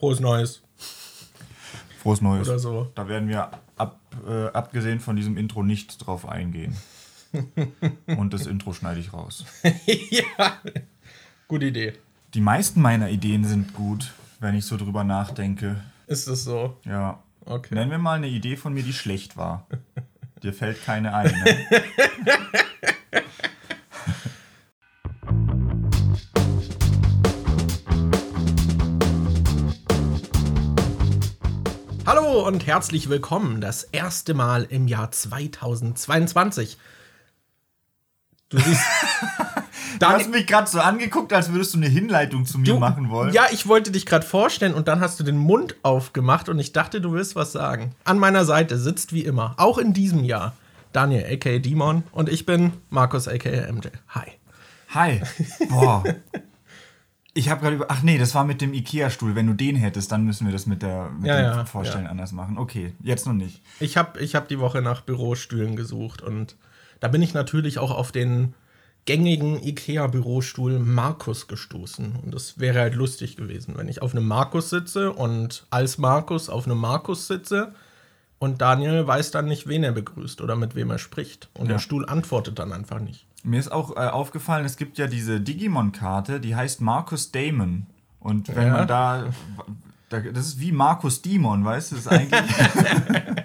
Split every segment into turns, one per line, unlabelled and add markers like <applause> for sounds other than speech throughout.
Frohes Neues.
Frohes Neues.
Oder so.
Da werden wir ab, äh, abgesehen von diesem Intro nicht drauf eingehen. <laughs> Und das Intro schneide ich raus. <laughs>
ja. Gute Idee.
Die meisten meiner Ideen sind gut, wenn ich so drüber nachdenke.
Ist das so?
Ja.
Okay.
Nenn mir mal eine Idee von mir, die schlecht war. Dir fällt keine ein. Ne? <laughs>
Hallo und herzlich willkommen. Das erste Mal im Jahr 2022. Du siehst. <laughs>
Du hast mich gerade so angeguckt, als würdest du eine Hinleitung zu mir
Du-
machen wollen.
Ja, ich wollte dich gerade vorstellen und dann hast du den Mund aufgemacht und ich dachte, du willst was sagen. An meiner Seite sitzt wie immer, auch in diesem Jahr, Daniel aka Dimon und ich bin Markus aka MJ. Hi.
Hi. Boah. <laughs> Ich habe gerade über. Ach nee, das war mit dem IKEA-Stuhl. Wenn du den hättest, dann müssen wir das mit, der, mit
Ja,
dem
ja,
Vorstellen
ja.
anders machen. Okay, jetzt noch nicht.
Ich habe ich hab die Woche nach Bürostühlen gesucht und da bin ich natürlich auch auf den gängigen IKEA-Bürostuhl Markus gestoßen. Und es wäre halt lustig gewesen, wenn ich auf einem Markus sitze und als Markus auf einem Markus sitze und Daniel weiß dann nicht, wen er begrüßt oder mit wem er spricht. Und der Stuhl antwortet dann einfach nicht.
Mir ist auch äh, aufgefallen, es gibt ja diese Digimon-Karte, die heißt Markus Damon. Und wenn
Ja.
man da, da. Das ist wie Markus Dimon, weißt du? Das ist eigentlich. <laughs>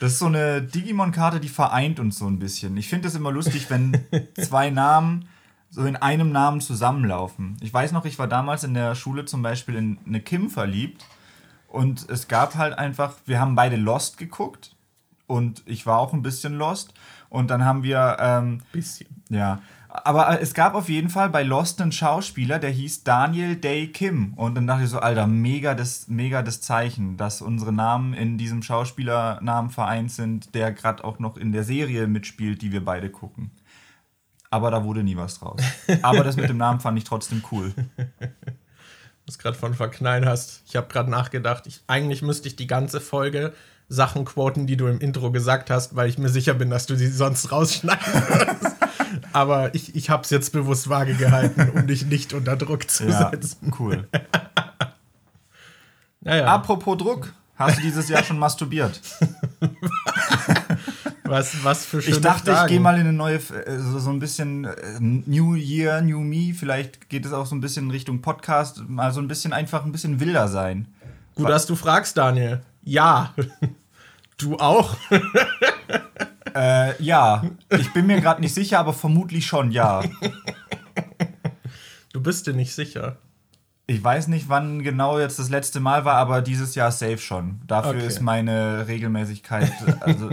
das ist so eine Digimon-Karte, die vereint uns so ein bisschen. Ich finde es immer lustig, wenn zwei Namen so in einem Namen zusammenlaufen. Ich weiß noch, ich war damals in der Schule zum Beispiel in eine Kim verliebt. Und es gab halt einfach, wir haben beide Lost geguckt. Und ich war auch ein bisschen Lost. Und dann haben wir ähm,
Bisschen.
ja, aber äh, es gab auf jeden Fall bei Lost einen Schauspieler, der hieß Daniel Day Kim. Und dann dachte ich so, Alter, mega das, mega das Zeichen, dass unsere Namen in diesem Schauspielernamen vereint sind, der gerade auch noch in der Serie mitspielt, die wir beide gucken. Aber da wurde nie was draus. Aber das mit dem Namen fand ich trotzdem cool. <laughs>
Was gerade von verknallen hast. Ich habe gerade nachgedacht, ich, eigentlich müsste ich die ganze Folge Sachen quoten, die du im Intro gesagt hast, weil ich mir sicher bin, dass du sie sonst rausschneiden würdest. Aber ich, ich habe es jetzt bewusst vage gehalten, um dich nicht unter Druck zu
Ja,
setzen.
cool. <laughs>
Naja,
Apropos Druck, hast du dieses Jahr schon masturbiert? <laughs>
was, was für schöne
Ich dachte, ich
Fragen.
gehe mal in eine neue, äh, so, so ein bisschen äh, New Year, New Me. Vielleicht geht es auch so ein bisschen Richtung Podcast. Mal so ein bisschen einfach ein bisschen wilder sein.
Gut, dass du fragst, Daniel. Ja. Du auch? <laughs>
Äh, ja, ich bin mir gerade nicht sicher, aber vermutlich schon ja.
Du bist dir nicht sicher.
Ich weiß nicht, wann genau jetzt das letzte Mal war, aber dieses Jahr safe schon. Dafür
Okay.
ist meine Regelmäßigkeit. Also,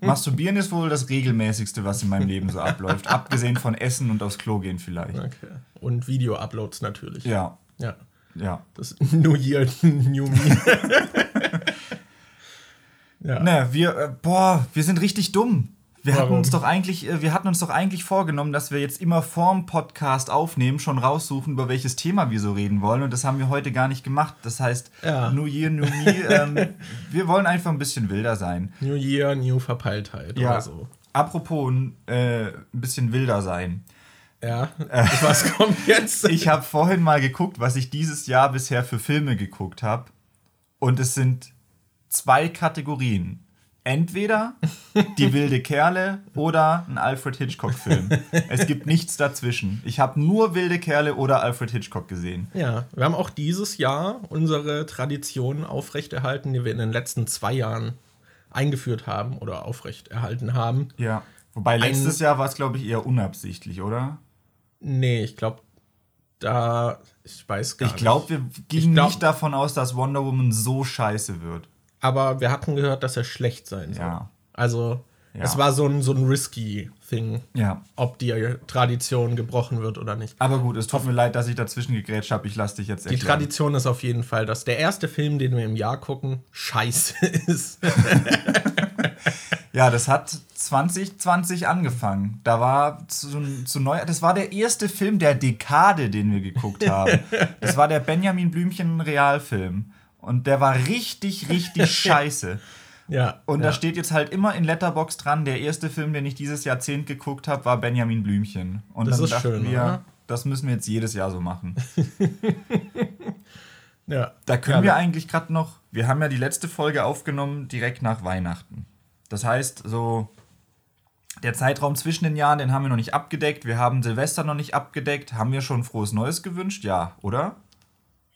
Masturbieren ist wohl das regelmäßigste, was in meinem Leben so abläuft. Abgesehen von Essen und aufs Klo gehen vielleicht.
Okay. Und Video-Uploads natürlich.
Ja,
Ja.
ja.
Das <laughs> New Year, New Me. Ja.
Ne, wir, äh, boah, wir sind richtig dumm. Wir hatten uns doch eigentlich, äh, wir hatten uns doch eigentlich vorgenommen, dass wir jetzt immer vorm Podcast aufnehmen, schon raussuchen, über welches Thema wir so reden wollen. Und das haben wir heute gar nicht gemacht. Das heißt,
Ja.
New Year, New Me. ähm, <laughs> wir wollen einfach ein bisschen wilder sein.
New Year, New Verpeiltheit
Ja.
oder so.
Apropos äh, ein bisschen wilder sein.
Ja. <laughs> Was kommt jetzt? <laughs>
Ich habe vorhin mal geguckt, was ich dieses Jahr bisher für Filme geguckt habe. Und es sind zwei Kategorien. Entweder die wilde Kerle oder ein Alfred Hitchcock-Film. Es gibt nichts dazwischen. Ich habe nur wilde Kerle oder Alfred Hitchcock gesehen.
ja, wir haben auch dieses Jahr unsere Tradition aufrechterhalten, die wir in den letzten zwei Jahren eingeführt haben oder aufrechterhalten haben.
Ja. Wobei letztes Jahr war es, glaube ich, eher unabsichtlich, oder?
Nee, ich glaube, da, ich weiß gar
Ich glaube, wir gingen
glaub-
nicht davon aus, dass Wonder Woman so scheiße wird.
Aber wir hatten gehört, dass er schlecht sein soll.
Ja.
Also,
Ja.
es war so ein, so ein risky Thing,
Ja.
ob die Tradition gebrochen wird oder nicht.
Aber gut, es tut mir leid, dass ich dazwischen gegrätscht habe. Ich lasse dich jetzt
Die
erklären.
Tradition ist auf jeden Fall, dass der erste Film, den wir im Jahr gucken, scheiße <laughs> ist.
Ja, das hat 2020 angefangen. Da war zu, zu neu. Das war der erste Film der Dekade, den wir geguckt haben. <laughs> Das war der Benjamin Blümchen Realfilm. Und der war richtig, richtig <laughs> scheiße.
ja.
Und
ja.
da steht jetzt halt immer in Letterbox dran, der erste Film, den ich dieses Jahrzehnt geguckt habe, war Benjamin Blümchen. Und
Das
dann
ist
dachten
schön,
wir,
oder?
das müssen wir jetzt jedes Jahr so machen. <laughs> Ja. Da können ja, wir eigentlich gerade noch, wir haben ja die letzte Folge aufgenommen direkt nach Weihnachten. Das heißt, so der Zeitraum zwischen den Jahren, den haben wir noch nicht abgedeckt. Wir haben Silvester noch nicht abgedeckt. Haben wir schon frohes Neues gewünscht? Ja, oder?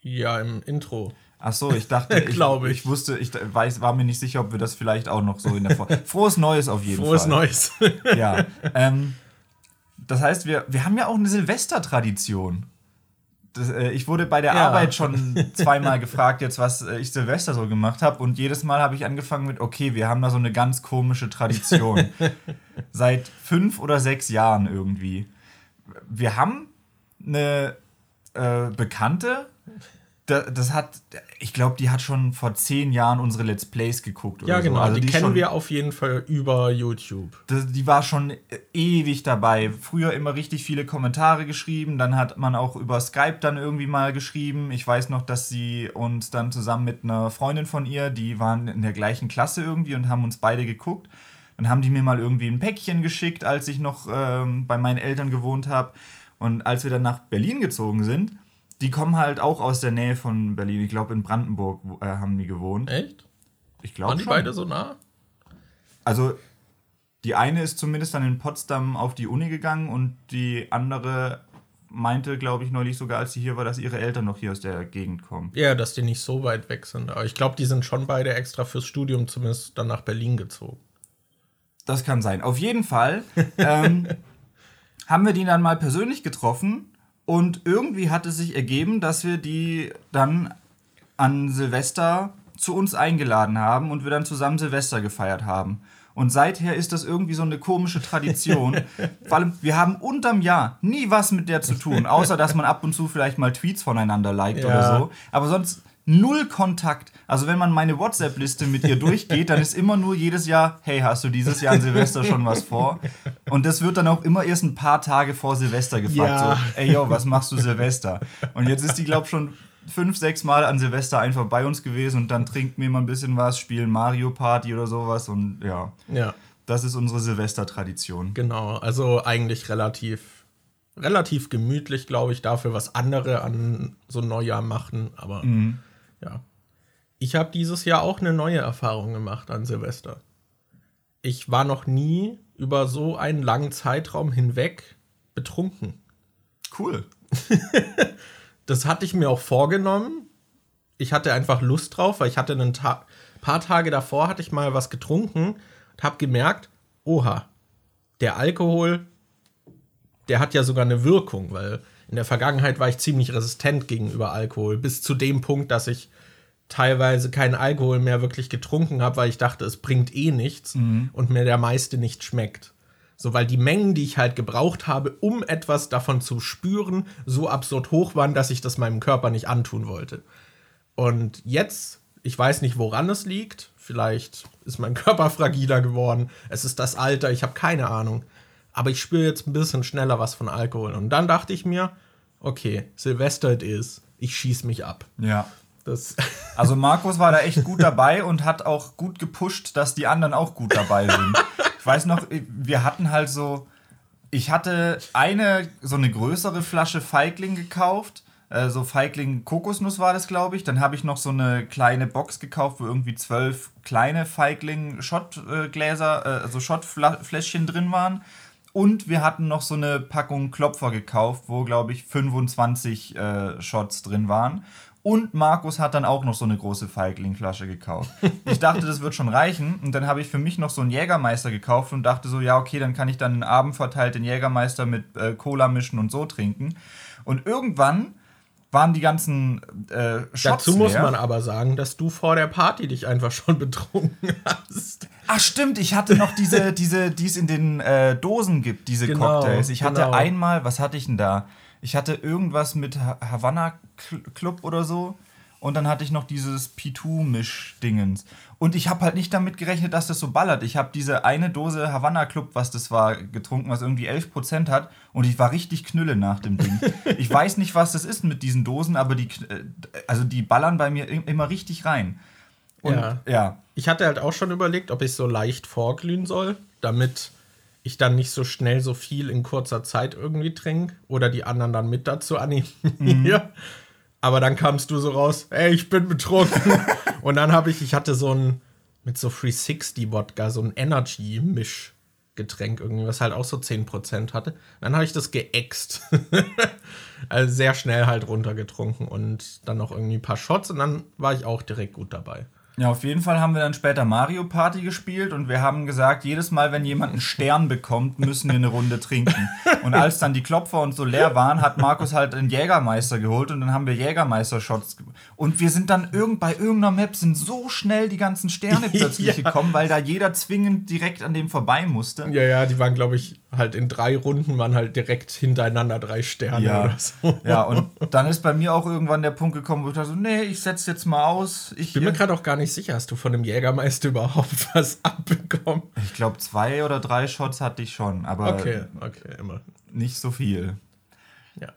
Ja, im Intro.
Ach so, ich dachte, <laughs> ich, ich. ich wusste, ich weiß, war mir nicht sicher, ob wir das vielleicht auch noch so in der Folge. <laughs> Frohes Neues auf jeden
Frohes Fall. Frohes
Neues. <laughs> ja. Ähm, das heißt, wir, wir haben ja auch eine Silvestertradition. Das, äh, ich wurde bei der ja. Arbeit schon zweimal gefragt, jetzt was äh, ich Silvester so gemacht habe. Und jedes Mal habe ich angefangen mit, okay, wir haben da so eine ganz komische Tradition. Seit fünf oder sechs Jahren irgendwie. Wir haben eine äh, Bekannte, das hat, ich glaube, die hat schon vor zehn Jahren unsere Let's Plays geguckt.
ja, genau. So. Also die, die kennen schon, wir auf jeden Fall über YouTube.
Das, die war schon ewig dabei. Früher immer richtig viele Kommentare geschrieben. Dann hat man auch über Skype dann irgendwie mal geschrieben. Ich weiß noch, dass sie uns dann zusammen mit einer Freundin von ihr, die waren in der gleichen Klasse irgendwie und haben uns beide geguckt. Dann haben die mir mal irgendwie ein Päckchen geschickt, als ich noch ähm, bei meinen Eltern gewohnt habe. Und als wir dann nach Berlin gezogen sind, die kommen halt auch aus der Nähe von Berlin. Ich glaube, in Brandenburg äh, haben die gewohnt.
Echt?
Ich glaube
Waren die beide so nah?
Also, die eine ist zumindest dann in Potsdam auf die Uni gegangen und die andere meinte, glaube ich, neulich sogar, als sie hier war, dass ihre Eltern noch hier aus der Gegend kommen.
Ja, dass die nicht so weit weg sind. Aber ich glaube, die sind schon beide extra fürs Studium zumindest dann nach Berlin gezogen.
Das kann sein. Auf jeden Fall ähm, <laughs> haben wir die dann mal persönlich getroffen und irgendwie hat es sich ergeben, dass wir die dann an Silvester zu uns eingeladen haben und wir dann zusammen Silvester gefeiert haben. Und seither ist das irgendwie so eine komische Tradition. <laughs> Vor allem, wir haben unterm Jahr nie was mit der zu tun, außer dass man ab und zu vielleicht mal Tweets voneinander liked ja. oder so. Aber sonst null Kontakt. Also wenn man meine WhatsApp-Liste mit ihr durchgeht, dann ist immer nur jedes Jahr, hey, hast du dieses Jahr an Silvester schon was vor? Und das wird dann auch immer erst ein paar Tage vor Silvester gefragt. Ja. So, ey, yo, was machst du Silvester? Und jetzt ist die, glaub schon fünf, sechs Mal an Silvester einfach bei uns gewesen und dann trinken wir mal ein bisschen was, spielen Mario Party oder sowas und ja.
Ja.
Das ist unsere Silvestertradition.
Genau, also eigentlich relativ relativ gemütlich, glaube ich, dafür, was andere an so Neujahr machen, aber mhm ja. Ich habe dieses Jahr auch eine neue Erfahrung gemacht an Silvester. Ich war noch nie über so einen langen Zeitraum hinweg betrunken.
Cool. <laughs>
das hatte ich mir auch vorgenommen. Ich hatte einfach Lust drauf, weil ich hatte ein Ta paar Tage davor hatte ich mal was getrunken und habe gemerkt, oha, der Alkohol, der hat ja sogar eine Wirkung, weil in der Vergangenheit war ich ziemlich resistent gegenüber Alkohol, bis zu dem Punkt, dass ich teilweise keinen Alkohol mehr wirklich getrunken habe, weil ich dachte, es bringt eh nichts mhm. und mir der meiste nicht schmeckt. So, weil die Mengen, die ich halt gebraucht habe, um etwas davon zu spüren, so absurd hoch waren, dass ich das meinem Körper nicht antun wollte. Und jetzt, ich weiß nicht, woran es liegt. Vielleicht ist mein Körper <laughs> fragiler geworden. Es ist das Alter, ich habe keine Ahnung aber ich spüre jetzt ein bisschen schneller was von Alkohol. Und dann dachte ich mir, okay, Silvester it is, ich schieß mich ab.
Ja. Das <laughs> also Markus war da echt gut dabei und hat auch gut gepusht, dass die anderen auch gut dabei sind. Ich weiß noch, wir hatten halt so, ich hatte eine so eine größere Flasche Feigling gekauft, äh, so Feigling Kokosnuss war das, glaube ich. Dann habe ich noch so eine kleine Box gekauft, wo irgendwie zwölf kleine Feigling Schottgläser, äh, also Schottfläschchen drin waren. Und wir hatten noch so eine Packung Klopfer gekauft, wo, glaube ich, 25 äh, Shots drin waren. Und Markus hat dann auch noch so eine große Feigling-Flasche gekauft. <laughs> Ich dachte, das wird schon reichen. Und dann habe ich für mich noch so einen Jägermeister gekauft und dachte so, ja, okay, dann kann ich dann einen Abend verteilt den Jägermeister mit äh, Cola mischen und so trinken. Und irgendwann waren die ganzen äh,
Shots Dazu muss leer. man aber sagen, dass du vor der Party dich einfach schon betrunken <laughs> hast.
Ach stimmt, ich hatte noch diese, <laughs> diese, die es in den äh, Dosen gibt, diese genau, Cocktails. Ich hatte genau. einmal, was hatte ich denn da? Ich hatte irgendwas mit Havana Club oder so. Und dann hatte ich noch dieses P2-Misch-Dingens. Und ich habe halt nicht damit gerechnet, dass das so ballert. Ich habe diese eine Dose Havanna Club, was das war, getrunken, was irgendwie 11% hat. Und ich war richtig knülle nach dem Ding. <laughs> ich weiß nicht, was das ist mit diesen Dosen, aber die, äh, also die ballern bei mir immer richtig rein.
Und, ja. ja. Ich hatte halt auch schon überlegt, ob ich so leicht vorglühen soll, damit ich dann nicht so schnell so viel in kurzer Zeit irgendwie trinke oder die anderen dann mit dazu animiere. Mhm. <laughs> Aber dann kamst du so raus, ey, ich bin betrunken. <laughs> und dann habe ich, ich hatte so ein, mit so 360 Wodka, so ein Energy-Mischgetränk irgendwie, was halt auch so 10% hatte. Dann habe ich das geäxt. <laughs> also sehr schnell halt runtergetrunken und dann noch irgendwie ein paar Shots und dann war ich auch direkt gut dabei.
Ja, auf jeden Fall haben wir dann später Mario Party gespielt und wir haben gesagt, jedes Mal, wenn jemand einen Stern bekommt, müssen wir eine Runde trinken. Und als dann die Klopfer und so leer waren, hat Markus halt einen Jägermeister geholt und dann haben wir Jägermeister-Shots. Und wir sind dann irgend, bei irgendeiner Map sind so schnell die ganzen Sterne <laughs> plötzlich ja. gekommen, weil da jeder zwingend direkt an dem vorbei musste.
Ja, ja, die waren, glaube ich, halt in drei Runden waren halt direkt hintereinander drei Sterne
ja.
oder
so. Ja, und dann ist bei mir auch irgendwann der Punkt gekommen, wo ich dachte so, nee, ich setze jetzt mal aus.
Ich bin mir gerade auch gar nicht sicher, hast du von dem Jägermeister <laughs> überhaupt was abbekommen?
Ich glaube, zwei oder drei Shots hatte ich schon, aber
okay, okay, immer.
nicht so viel.
Ja.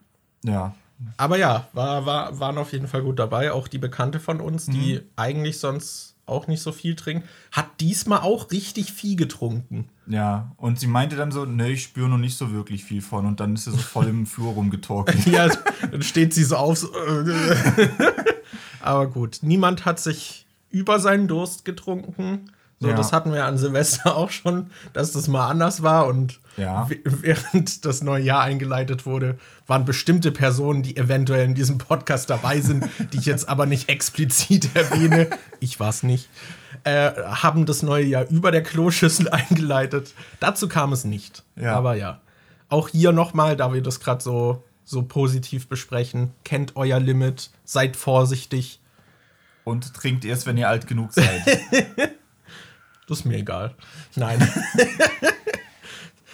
Ja.
Aber ja, war, war, waren auf jeden Fall gut dabei. Auch die Bekannte von uns, die mhm. eigentlich sonst auch nicht so viel trinkt, hat diesmal auch richtig viel getrunken.
Ja, und sie meinte dann so, ne, ich spüre noch nicht so wirklich viel von. Und dann ist sie so voll im <laughs> Flur rumgetorkelt.
ja, dann steht sie so auf. So, <laughs> Aber gut, niemand hat sich über seinen Durst getrunken. So, ja. das hatten wir an Silvester <laughs> auch schon, dass das mal anders war. Und
ja.
während das neue Jahr eingeleitet wurde, waren bestimmte Personen, die eventuell in diesem Podcast dabei sind, die ich jetzt aber nicht explizit <laughs> erwähne. Ich war es nicht. Äh, haben das neue Jahr über der Kloschüssel <laughs> eingeleitet. Dazu kam es nicht.
Ja.
Aber ja. Auch hier nochmal, da wir das gerade so, so positiv besprechen, kennt euer Limit, seid vorsichtig.
Und trinkt erst, wenn ihr alt genug seid. <laughs>
Das ist mir egal. Nein.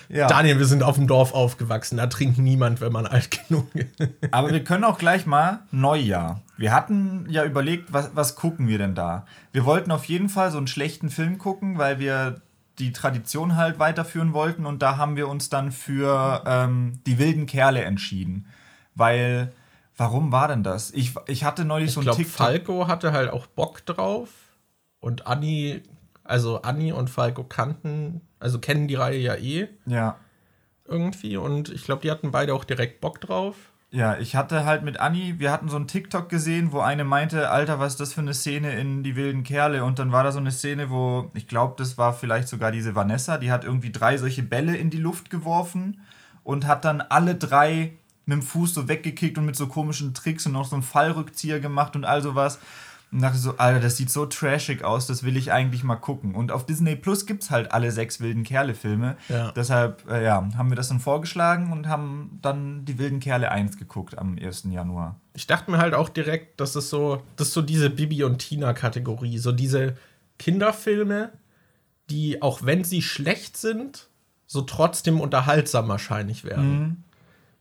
ja. Daniel, wir sind auf dem Dorf aufgewachsen. Da trinkt niemand, wenn man alt genug ist.
Aber wir können auch gleich mal Neujahr. Wir hatten ja überlegt, was, was gucken wir denn da? Wir wollten auf jeden Fall so einen schlechten Film gucken, weil wir die Tradition halt weiterführen wollten. Und da haben wir uns dann für ähm, die wilden Kerle entschieden. Weil, warum war denn das? Ich, ich hatte neulich ich so
ein glaub, TikTok. Falco hatte halt auch Bock drauf. Und Anni also Anni und Falco kannten, also kennen die Reihe ja eh.
Ja.
Irgendwie. Und ich glaube, die hatten beide auch direkt Bock drauf.
Ja, ich hatte halt mit Anni, wir hatten so einen TikTok gesehen, wo eine meinte, Alter, was ist das für eine Szene in Die wilden Kerle? Und dann war da so eine Szene, wo, ich glaube, das war vielleicht sogar diese Vanessa, die hat irgendwie drei solche Bälle in die Luft geworfen und hat dann alle drei mit dem Fuß so weggekickt und mit so komischen Tricks und noch so einen Fallrückzieher gemacht und all sowas. Und dachte so, Alter, das sieht so trashig aus, das will ich eigentlich mal gucken. Und auf Disney Plus gibt es halt alle sechs wilden Kerle-Filme.
Ja.
Deshalb, äh, ja, haben wir das dann vorgeschlagen und haben dann die wilden Kerle 1 geguckt am 1. Januar.
Ich dachte mir halt auch direkt, dass es so, das ist so diese Bibi und Tina-Kategorie, so diese Kinderfilme, die, auch wenn sie schlecht sind, so trotzdem unterhaltsam wahrscheinlich werden. Mhm.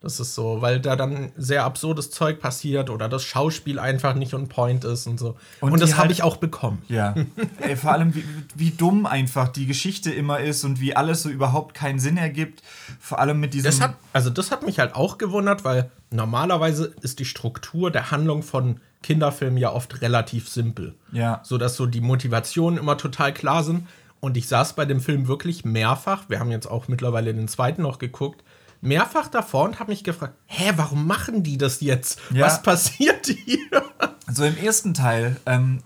Das ist so, weil da dann sehr absurdes Zeug passiert oder das Schauspiel einfach nicht on point ist und so. Und, und das habe halt, ich auch bekommen.
Ja. <laughs> Ey, vor allem, wie, wie, dumm einfach die Geschichte immer ist und wie alles so überhaupt keinen Sinn ergibt. Vor allem mit diesem.
Das hat, also, das hat mich halt auch gewundert, weil normalerweise ist die Struktur der Handlung von Kinderfilmen ja oft relativ simpel.
Ja.
So dass so die Motivationen immer total klar sind. Und ich saß bei dem Film wirklich mehrfach. Wir haben jetzt auch mittlerweile den zweiten noch geguckt mehrfach davor und habe mich gefragt, hä, warum machen die das jetzt? Ja. Was passiert hier?
So im ersten Teil, ähm,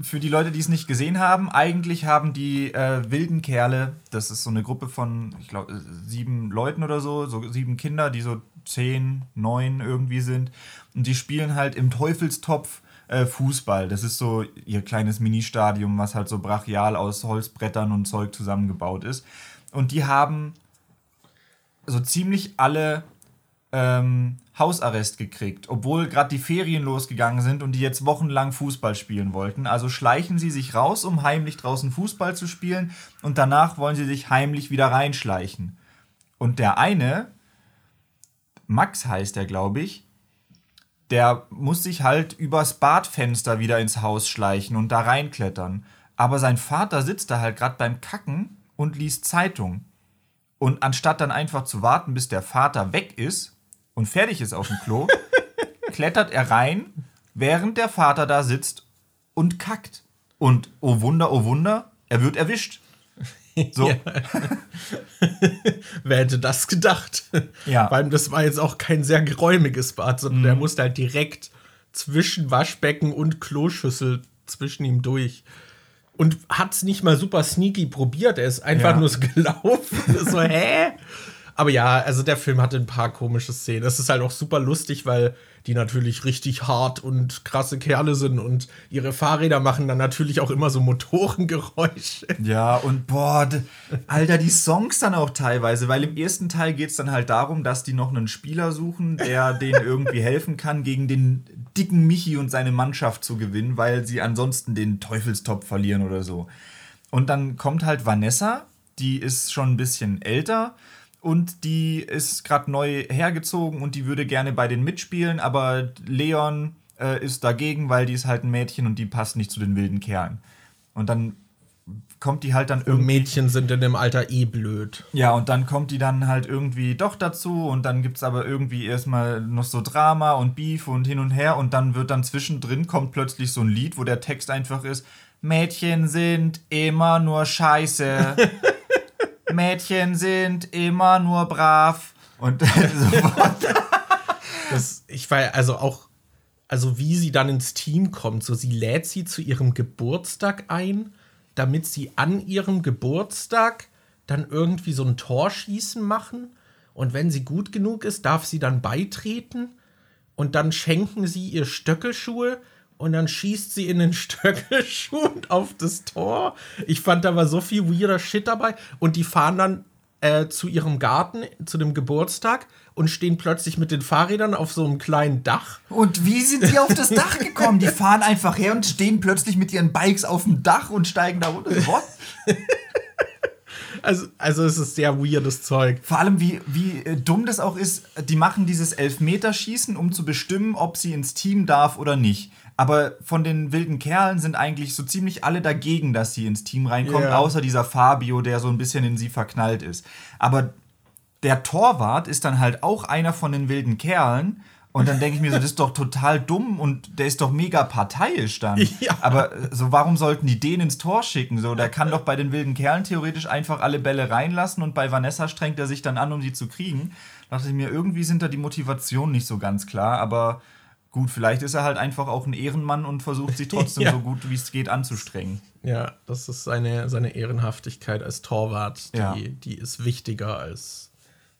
für die Leute, die es nicht gesehen haben, eigentlich haben die äh, wilden Kerle, das ist so eine Gruppe von, ich glaube, sieben Leuten oder so, so sieben Kinder, die so zehn, neun irgendwie sind. Und die spielen halt im Teufelstopf äh, Fußball. Das ist so ihr kleines Ministadium, was halt so brachial aus Holzbrettern und Zeug zusammengebaut ist. Und die haben so ziemlich alle ähm, Hausarrest gekriegt, obwohl gerade die Ferien losgegangen sind und die jetzt wochenlang Fußball spielen wollten. Also schleichen sie sich raus, um heimlich draußen Fußball zu spielen und danach wollen sie sich heimlich wieder reinschleichen. Und der eine, Max heißt er, glaube ich, der muss sich halt übers Badfenster wieder ins Haus schleichen und da reinklettern. Aber sein Vater sitzt da halt gerade beim Kacken und liest Zeitung. Und anstatt dann einfach zu warten, bis der Vater weg ist und fertig ist auf dem Klo, <laughs> klettert er rein, während der Vater da sitzt und kackt. Und oh Wunder, oh Wunder, er wird erwischt. So. <laughs> Ja. <laughs>
Wer hätte das gedacht?
Ja.
Weil das war jetzt auch kein sehr geräumiges Bad, sondern mhm. der musste halt direkt zwischen Waschbecken und Kloschüssel zwischen ihm durch. Und hat es nicht mal super sneaky probiert. Er ist einfach
Ja.
nur so gelaufen. <laughs> so, hä? Aber ja, also der Film hatte ein paar komische Szenen. Es ist halt auch super lustig, weil die natürlich richtig hart und krasse Kerle sind und ihre Fahrräder machen dann natürlich auch immer so Motorengeräusche.
Ja, und boah, Alter, die Songs dann auch teilweise, weil im ersten Teil geht es dann halt darum, dass die noch einen Spieler suchen, der <laughs> denen irgendwie helfen kann, gegen den dicken Michi und seine Mannschaft zu gewinnen, weil sie ansonsten den Teufelstopf verlieren oder so. Und dann kommt halt Vanessa, die ist schon ein bisschen älter und die ist gerade neu hergezogen und die würde gerne bei denen mitspielen, aber Leon äh, ist dagegen, weil die ist halt ein Mädchen und die passt nicht zu den wilden Kerlen. Und dann kommt die halt dann
Und
irgendwie.
Mädchen sind in dem Alter eh blöd.
Ja, und dann kommt die dann halt irgendwie doch dazu und dann gibt es aber irgendwie erstmal noch so Drama und Beef und hin und her und dann wird dann zwischendrin kommt plötzlich so ein Lied, wo der Text einfach ist: Mädchen sind immer nur scheiße. <laughs> Mädchen sind immer nur brav. Und <laughs> sofort.
Das, ich war also auch, also wie sie dann ins Team kommt, so sie lädt sie zu ihrem Geburtstag ein, damit sie an ihrem Geburtstag dann irgendwie so ein Torschießen machen und wenn sie gut genug ist, darf sie dann beitreten und dann schenken sie ihr Stöckelschuhe und dann schießt sie in den <laughs> Stöckelschuh und auf das Tor. Ich fand da war so viel weirder Shit dabei und die fahren dann äh, zu ihrem Garten, zu dem Geburtstag und stehen plötzlich mit den Fahrrädern auf so einem kleinen Dach.
Und wie sind die auf das Dach gekommen? Die fahren einfach her und stehen plötzlich mit ihren Bikes auf dem Dach und steigen da runter. What? <laughs>
Also, also es ist sehr weirdes Zeug.
Vor allem, wie, wie äh, dumm das auch ist, die machen dieses Elfmeterschießen, um zu bestimmen, ob sie ins Team darf oder nicht. Aber von den wilden Kerlen sind eigentlich so ziemlich alle dagegen, dass sie ins Team reinkommt,
Ja.
außer dieser Fabio, der so ein bisschen in sie verknallt ist. Aber der Torwart ist dann halt auch einer von den wilden Kerlen. Und dann denke ich mir so, das ist doch total dumm und der ist doch mega parteiisch dann. <laughs>
Ja.
Aber äh, so, warum sollten die den ins Tor schicken? So, der kann doch bei den wilden Kerlen theoretisch einfach alle Bälle reinlassen und bei Vanessa strengt er sich dann an, um sie zu kriegen. Da dachte ich mir, irgendwie sind da die Motivationen nicht so ganz klar, aber gut, vielleicht ist er halt einfach auch ein Ehrenmann und versucht sich <laughs> trotzdem
Ja.
so gut wie es geht anzustrengen.
Ja, das ist seine, seine Ehrenhaftigkeit als Torwart, die,
Ja.
die ist wichtiger als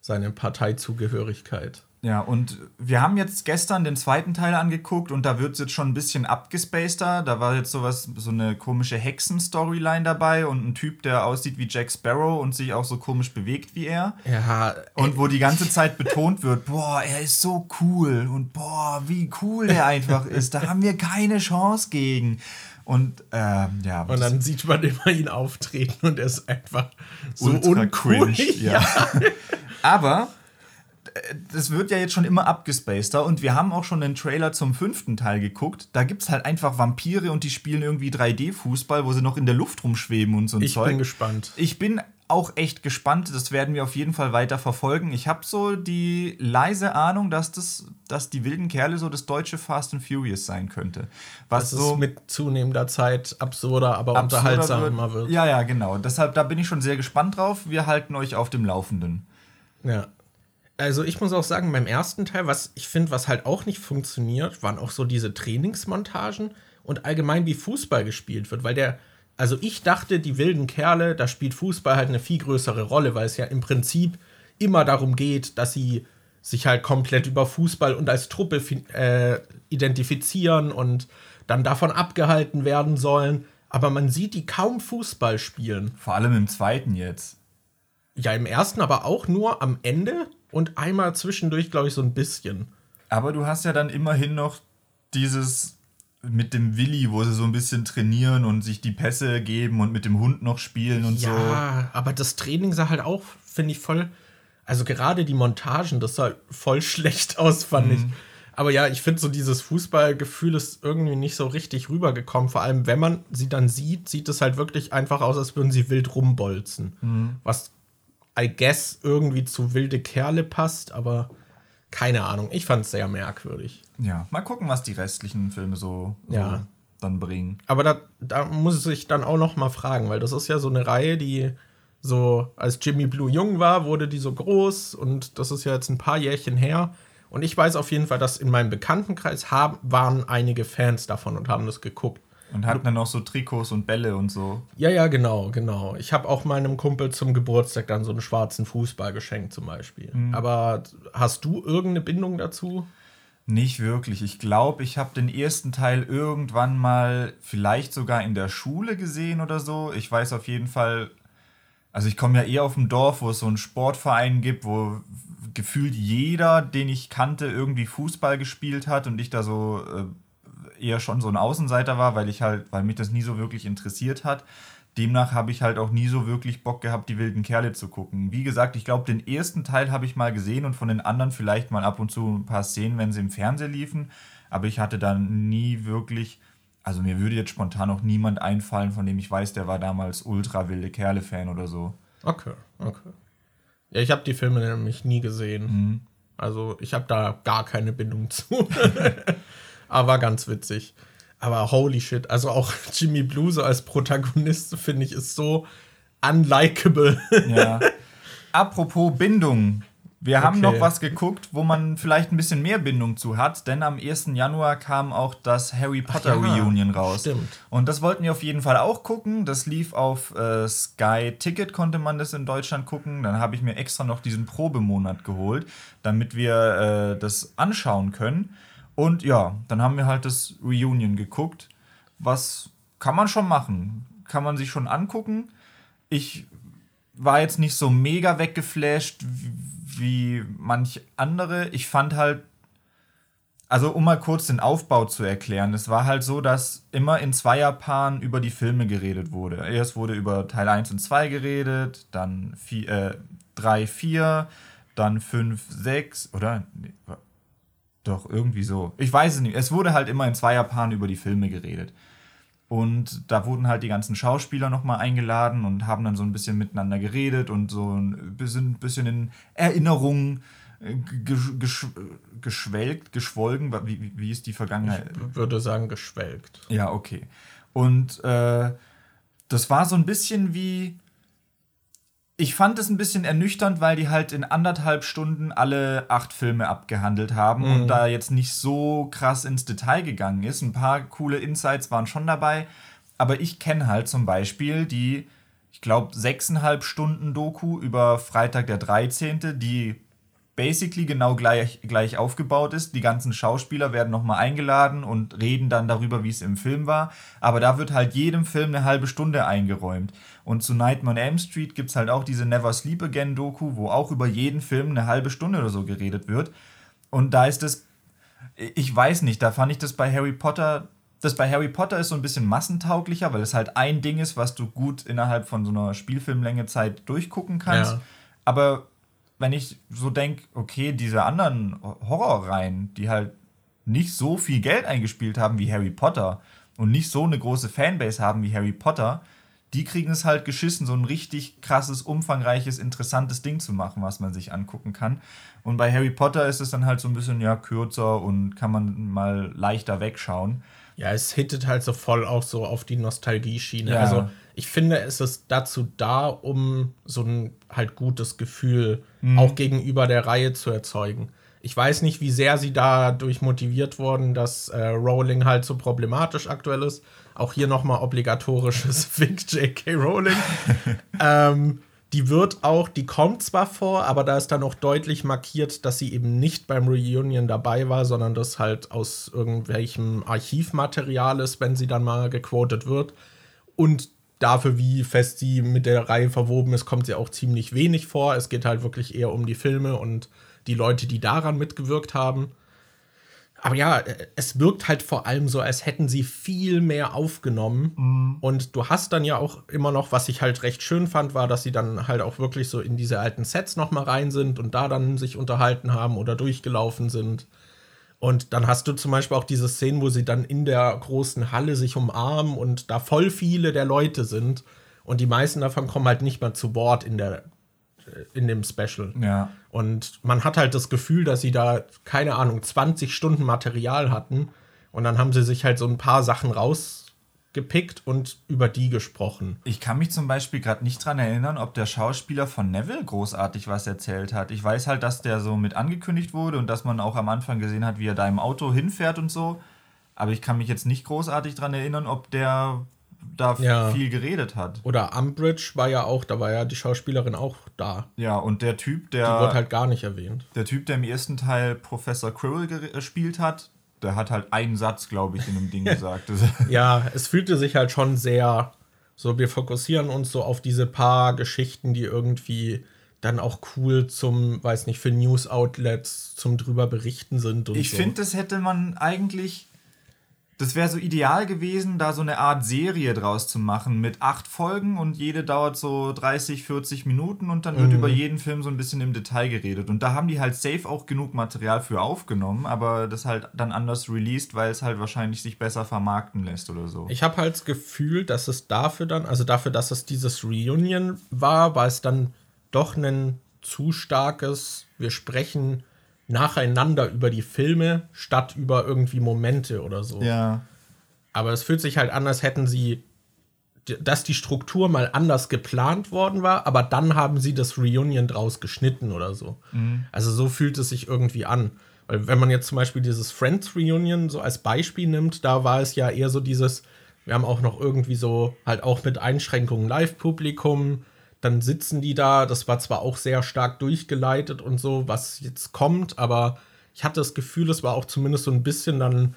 seine Parteizugehörigkeit.
Ja, und wir haben jetzt gestern den zweiten Teil angeguckt und da wird es jetzt schon ein bisschen abgespaceder. Da war jetzt sowas, so eine komische Hexen-Storyline dabei und ein Typ, der aussieht wie Jack Sparrow und sich auch so komisch bewegt wie er.
Ja,
Und wo die ganze Zeit betont <laughs> wird, boah, er ist so cool und boah, wie cool er einfach ist. Da haben wir keine Chance gegen. Und ähm, ja,
Und dann sieht man immer ihn auftreten und er ist einfach so uncool.
cringe. <laughs> Ja. Aber äh, das wird ja jetzt schon immer abgespaceder und wir haben auch schon den Trailer zum fünften Teil geguckt. Da gibt es halt einfach Vampire und die spielen irgendwie 3D-Fußball, wo sie noch in der Luft rumschweben und so ein
Ich
Zeug.
bin gespannt.
Ich bin auch echt gespannt. Das werden wir auf jeden Fall weiter verfolgen. Ich habe so die leise Ahnung, dass das, dass die wilden Kerle so das deutsche Fast and Furious sein könnte. Was so
mit zunehmender Zeit absurder, aber
absurder
unterhaltsam immer wird.
Ja, ja, genau. Deshalb da bin ich schon sehr gespannt drauf. Wir halten euch auf dem Laufenden.
Ja. Also ich muss auch sagen, beim ersten Teil, was ich finde, was halt auch nicht funktioniert, waren auch so diese Trainingsmontagen und allgemein wie Fußball gespielt wird, weil der, also ich dachte, die wilden Kerle, da spielt Fußball halt eine viel größere Rolle, weil es ja im Prinzip immer darum geht, dass sie sich halt komplett über Fußball und als Truppe äh, identifizieren und dann davon abgehalten werden sollen. Aber man sieht die kaum Fußball spielen.
Vor allem im zweiten jetzt.
Ja, im ersten aber auch nur am Ende und einmal zwischendurch, glaube ich, so ein bisschen.
Aber du hast ja dann immerhin noch dieses mit dem Willi, wo sie so ein bisschen trainieren und sich die Pässe geben und mit dem Hund noch spielen und so.
Ja, aber das Training sah halt auch, finde ich, voll. Also gerade die Montagen, das sah voll <laughs> schlecht aus, fand ich. Aber ja, ich finde so dieses Fußballgefühl ist irgendwie nicht so richtig rübergekommen. Vor allem, wenn man sie dann sieht, sieht es halt wirklich einfach aus, als würden sie wild rumbolzen. Was, I guess, irgendwie zu wilde Kerle passt, aber keine Ahnung. Ich fand es sehr merkwürdig.
Ja, mal gucken, was die restlichen Filme so, so
Ja.
dann bringen.
Aber da, da muss ich dann auch noch mal fragen, weil das ist ja so eine Reihe, die so, als Jimmy Blue jung war, wurde die so groß und das ist ja jetzt ein paar Jährchen her. Und ich weiß auf jeden Fall, dass in meinem Bekanntenkreis haben, waren einige Fans davon und haben das geguckt.
Und hatten dann auch so Trikots und Bälle und so.
Ja, ja, genau, genau. Ich habe auch meinem Kumpel zum Geburtstag dann so einen schwarzen Fußball geschenkt, zum Beispiel. Mhm. Aber hast du irgendeine Bindung dazu?
Nicht wirklich. Ich glaube, ich habe den ersten Teil irgendwann mal vielleicht sogar in der Schule gesehen oder so. Ich weiß auf jeden Fall, also ich komme ja eher auf dem Dorf, wo es so einen Sportverein gibt, wo gefühlt jeder, den ich kannte, irgendwie Fußball gespielt hat und ich da so äh, eher schon so ein Außenseiter war, weil ich halt, weil mich das nie so wirklich interessiert hat. Demnach habe ich halt auch nie so wirklich Bock gehabt, die wilden Kerle zu gucken. Wie gesagt, ich glaube, den ersten Teil habe ich mal gesehen und von den anderen vielleicht mal ab und zu ein paar Szenen, wenn sie im Fernsehen liefen. Aber ich hatte dann nie wirklich, also mir würde jetzt spontan auch niemand einfallen, von dem ich weiß, der war damals ultra wilde Kerle-Fan oder so.
Okay, okay. Ja, ich habe die Filme nämlich nie gesehen. Mhm. Also ich habe da gar keine Bindung zu. <laughs> Aber ganz witzig. Aber holy shit, also auch <laughs> Jimmy Blue so als Protagonist, finde ich, ist so unlikable.
Ja. Apropos Bindung. Wir okay. haben noch was geguckt, wo man vielleicht ein bisschen mehr Bindung zu hat, denn am 1. Januar kam auch das Harry Potter ja, Reunion raus. Stimmt. Und das wollten wir auf jeden Fall auch gucken. Das lief auf äh, Sky Ticket, konnte man das in Deutschland gucken. Dann habe ich mir extra noch diesen Probemonat geholt, damit wir äh, das anschauen können. Und ja, dann haben wir halt das Reunion geguckt. Was kann man schon machen? Kann man sich schon angucken. Ich war jetzt nicht so mega weggeflasht wie manch andere. Ich fand halt, also um mal kurz den Aufbau zu erklären, es war halt so, dass immer in Zweierpaaren über die Filme geredet wurde. Erst wurde über Teil 1 und 2 geredet, dann 3, 4, äh, dann 5, 6, oder? Doch, irgendwie so. Ich weiß es nicht. Es wurde halt immer in Zweierpaaren über die Filme geredet. Und da wurden halt die ganzen Schauspieler nochmal eingeladen und haben dann so ein bisschen miteinander geredet und so ein bisschen, in Erinnerungen äh, gesch geschwelgt, geschwolgen. Wie, wie ist die Vergangenheit?
Ich würde sagen, geschwelgt.
Ja, okay. Und äh, das war so ein bisschen wie ich fand es ein bisschen ernüchternd, weil die halt in anderthalb Stunden alle acht Filme abgehandelt haben mhm. und da jetzt nicht so krass ins Detail gegangen ist. Ein paar coole Insights waren schon dabei, aber ich kenne halt zum Beispiel die, ich glaube, sechseinhalb Stunden Doku über Freitag der 13., die basically genau gleich, gleich aufgebaut ist. Die ganzen Schauspieler werden nochmal eingeladen und reden dann darüber, wie es im Film war. Aber da wird halt jedem Film eine halbe Stunde eingeräumt. Und zu Nightmare on Elm Street gibt es halt auch diese Never Sleep Again Doku, wo auch über jeden Film eine halbe Stunde oder so geredet wird. Und da ist es, ich weiß nicht, da fand ich das bei Harry Potter das bei Harry Potter ist so ein bisschen massentauglicher, weil es halt ein Ding ist, was du gut innerhalb von so einer Spielfilmlänge Zeit durchgucken kannst. Ja. Aber wenn ich so denke, okay, diese anderen Horrorreihen, die halt nicht so viel Geld eingespielt haben wie Harry Potter und nicht so eine große Fanbase haben wie Harry Potter, die kriegen es halt geschissen, so ein richtig krasses, umfangreiches, interessantes Ding zu machen, was man sich angucken kann. Und bei Harry Potter ist es dann halt so ein bisschen ja kürzer und kann man mal leichter wegschauen.
Ja, es hittet halt so voll auch so auf die Nostalgie-Schiene. Ja. Also ich finde, es ist dazu da, um so ein halt gutes Gefühl mhm. auch gegenüber der Reihe zu erzeugen. Ich weiß nicht, wie sehr sie dadurch motiviert wurden, dass äh, Rowling halt so problematisch aktuell ist. Auch hier nochmal obligatorisches <laughs> Fick J.K. Rowling. <laughs> ähm, die wird auch, die kommt zwar vor, aber da ist dann auch deutlich markiert, dass sie eben nicht beim Reunion dabei war, sondern das halt aus irgendwelchem Archivmaterial ist, wenn sie dann mal gequotet wird. Und dafür, wie fest sie mit der Reihe verwoben ist, kommt sie auch ziemlich wenig vor. Es geht halt wirklich eher um die Filme und die Leute, die daran mitgewirkt haben. Aber ja, es wirkt halt vor allem so, als hätten sie viel mehr aufgenommen. Mhm. Und du hast dann ja auch immer noch, was ich halt recht schön fand, war, dass sie dann halt auch wirklich so in diese alten Sets noch mal rein sind und da dann sich unterhalten haben oder durchgelaufen sind. Und dann hast du zum Beispiel auch diese Szenen, wo sie dann in der großen Halle sich umarmen und da voll viele der Leute sind. Und die meisten davon kommen halt nicht mehr zu Wort in, der, äh, in dem Special.
Ja.
Und man hat halt das Gefühl, dass sie da, keine Ahnung, 20 Stunden Material hatten. Und dann haben sie sich halt so ein paar Sachen raus gepickt und über die gesprochen.
Ich kann mich zum Beispiel gerade nicht dran erinnern, ob der Schauspieler von Neville großartig was erzählt hat. Ich weiß halt, dass der so mit angekündigt wurde und dass man auch am Anfang gesehen hat, wie er da im Auto hinfährt und so. Aber ich kann mich jetzt nicht großartig dran erinnern, ob der da
Ja.
viel geredet hat.
Oder Umbridge war ja auch, da war ja die Schauspielerin auch da.
Ja, und der Typ,
Die wird
der,
halt gar nicht erwähnt.
der Typ, der im ersten Teil Professor Quirrell ge- gespielt hat, der hat halt einen Satz, glaube ich, in dem Ding <laughs> gesagt.
Ja, es fühlte sich halt schon sehr so, wir fokussieren uns so auf diese paar Geschichten, die irgendwie dann auch cool zum, weiß nicht, für News-Outlets zum drüber berichten sind und
Ich
so.
finde, das hätte man eigentlich. Das wäre so ideal gewesen, da so eine Art Serie draus zu machen mit acht Folgen und jede dauert so 30, 40 Minuten und dann
Mhm.
wird über jeden Film so ein bisschen im Detail geredet. Und da haben die halt safe auch genug Material für aufgenommen, aber das halt dann anders released, weil es halt wahrscheinlich sich besser vermarkten lässt oder so.
Ich habe halt das Gefühl, dass es dafür dann, also dafür, dass es dieses Reunion war, war es dann doch ein zu starkes, wir sprechen nacheinander über die Filme, statt über irgendwie Momente oder so.
ja.
Aber es fühlt sich halt an, als hätten sie, dass die Struktur mal anders geplant worden war, aber dann haben sie das Reunion draus geschnitten oder so. Also so fühlt es sich irgendwie an. Weil wenn man jetzt zum Beispiel dieses Friends Reunion so als Beispiel nimmt, da war es ja eher so dieses, wir haben auch noch irgendwie so, halt auch mit Einschränkungen Live-Publikum, dann sitzen die da, das war zwar auch sehr stark durchgeleitet und so, was jetzt kommt, aber ich hatte das Gefühl, es war auch zumindest so ein bisschen dann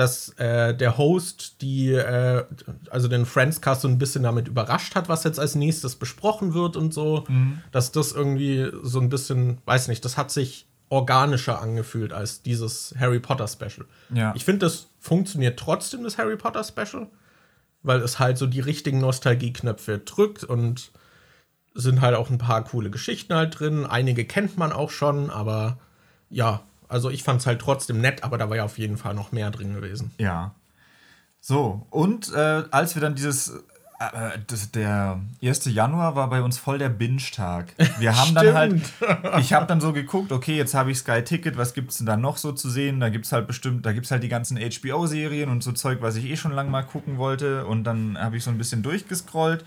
dass äh, der Host die, äh, also den Friendscast so ein bisschen damit überrascht hat, was jetzt als nächstes besprochen wird und so. Dass das irgendwie so ein bisschen, weiß nicht, das hat sich organischer angefühlt als dieses Harry Potter Special.
Ja.
Ich finde, das funktioniert trotzdem, das Harry Potter Special, weil es halt so die richtigen Nostalgieknöpfe drückt und sind halt auch ein paar coole Geschichten halt drin. Einige kennt man auch schon, aber ja, also ich fand es halt trotzdem nett, aber da war ja auf jeden Fall noch mehr drin gewesen.
Ja. So, und äh, als wir dann dieses. Äh, das, der 1. Januar war bei uns voll der Binge-Tag. Wir haben dann halt. <laughs> Ich habe dann so geguckt, okay, jetzt habe ich Sky Ticket, was gibt's denn da noch so zu sehen? Da gibt's halt bestimmt, da gibt's halt die ganzen HBO-Serien und so Zeug, was ich eh schon lange mal gucken wollte. Und dann habe ich so ein bisschen durchgescrollt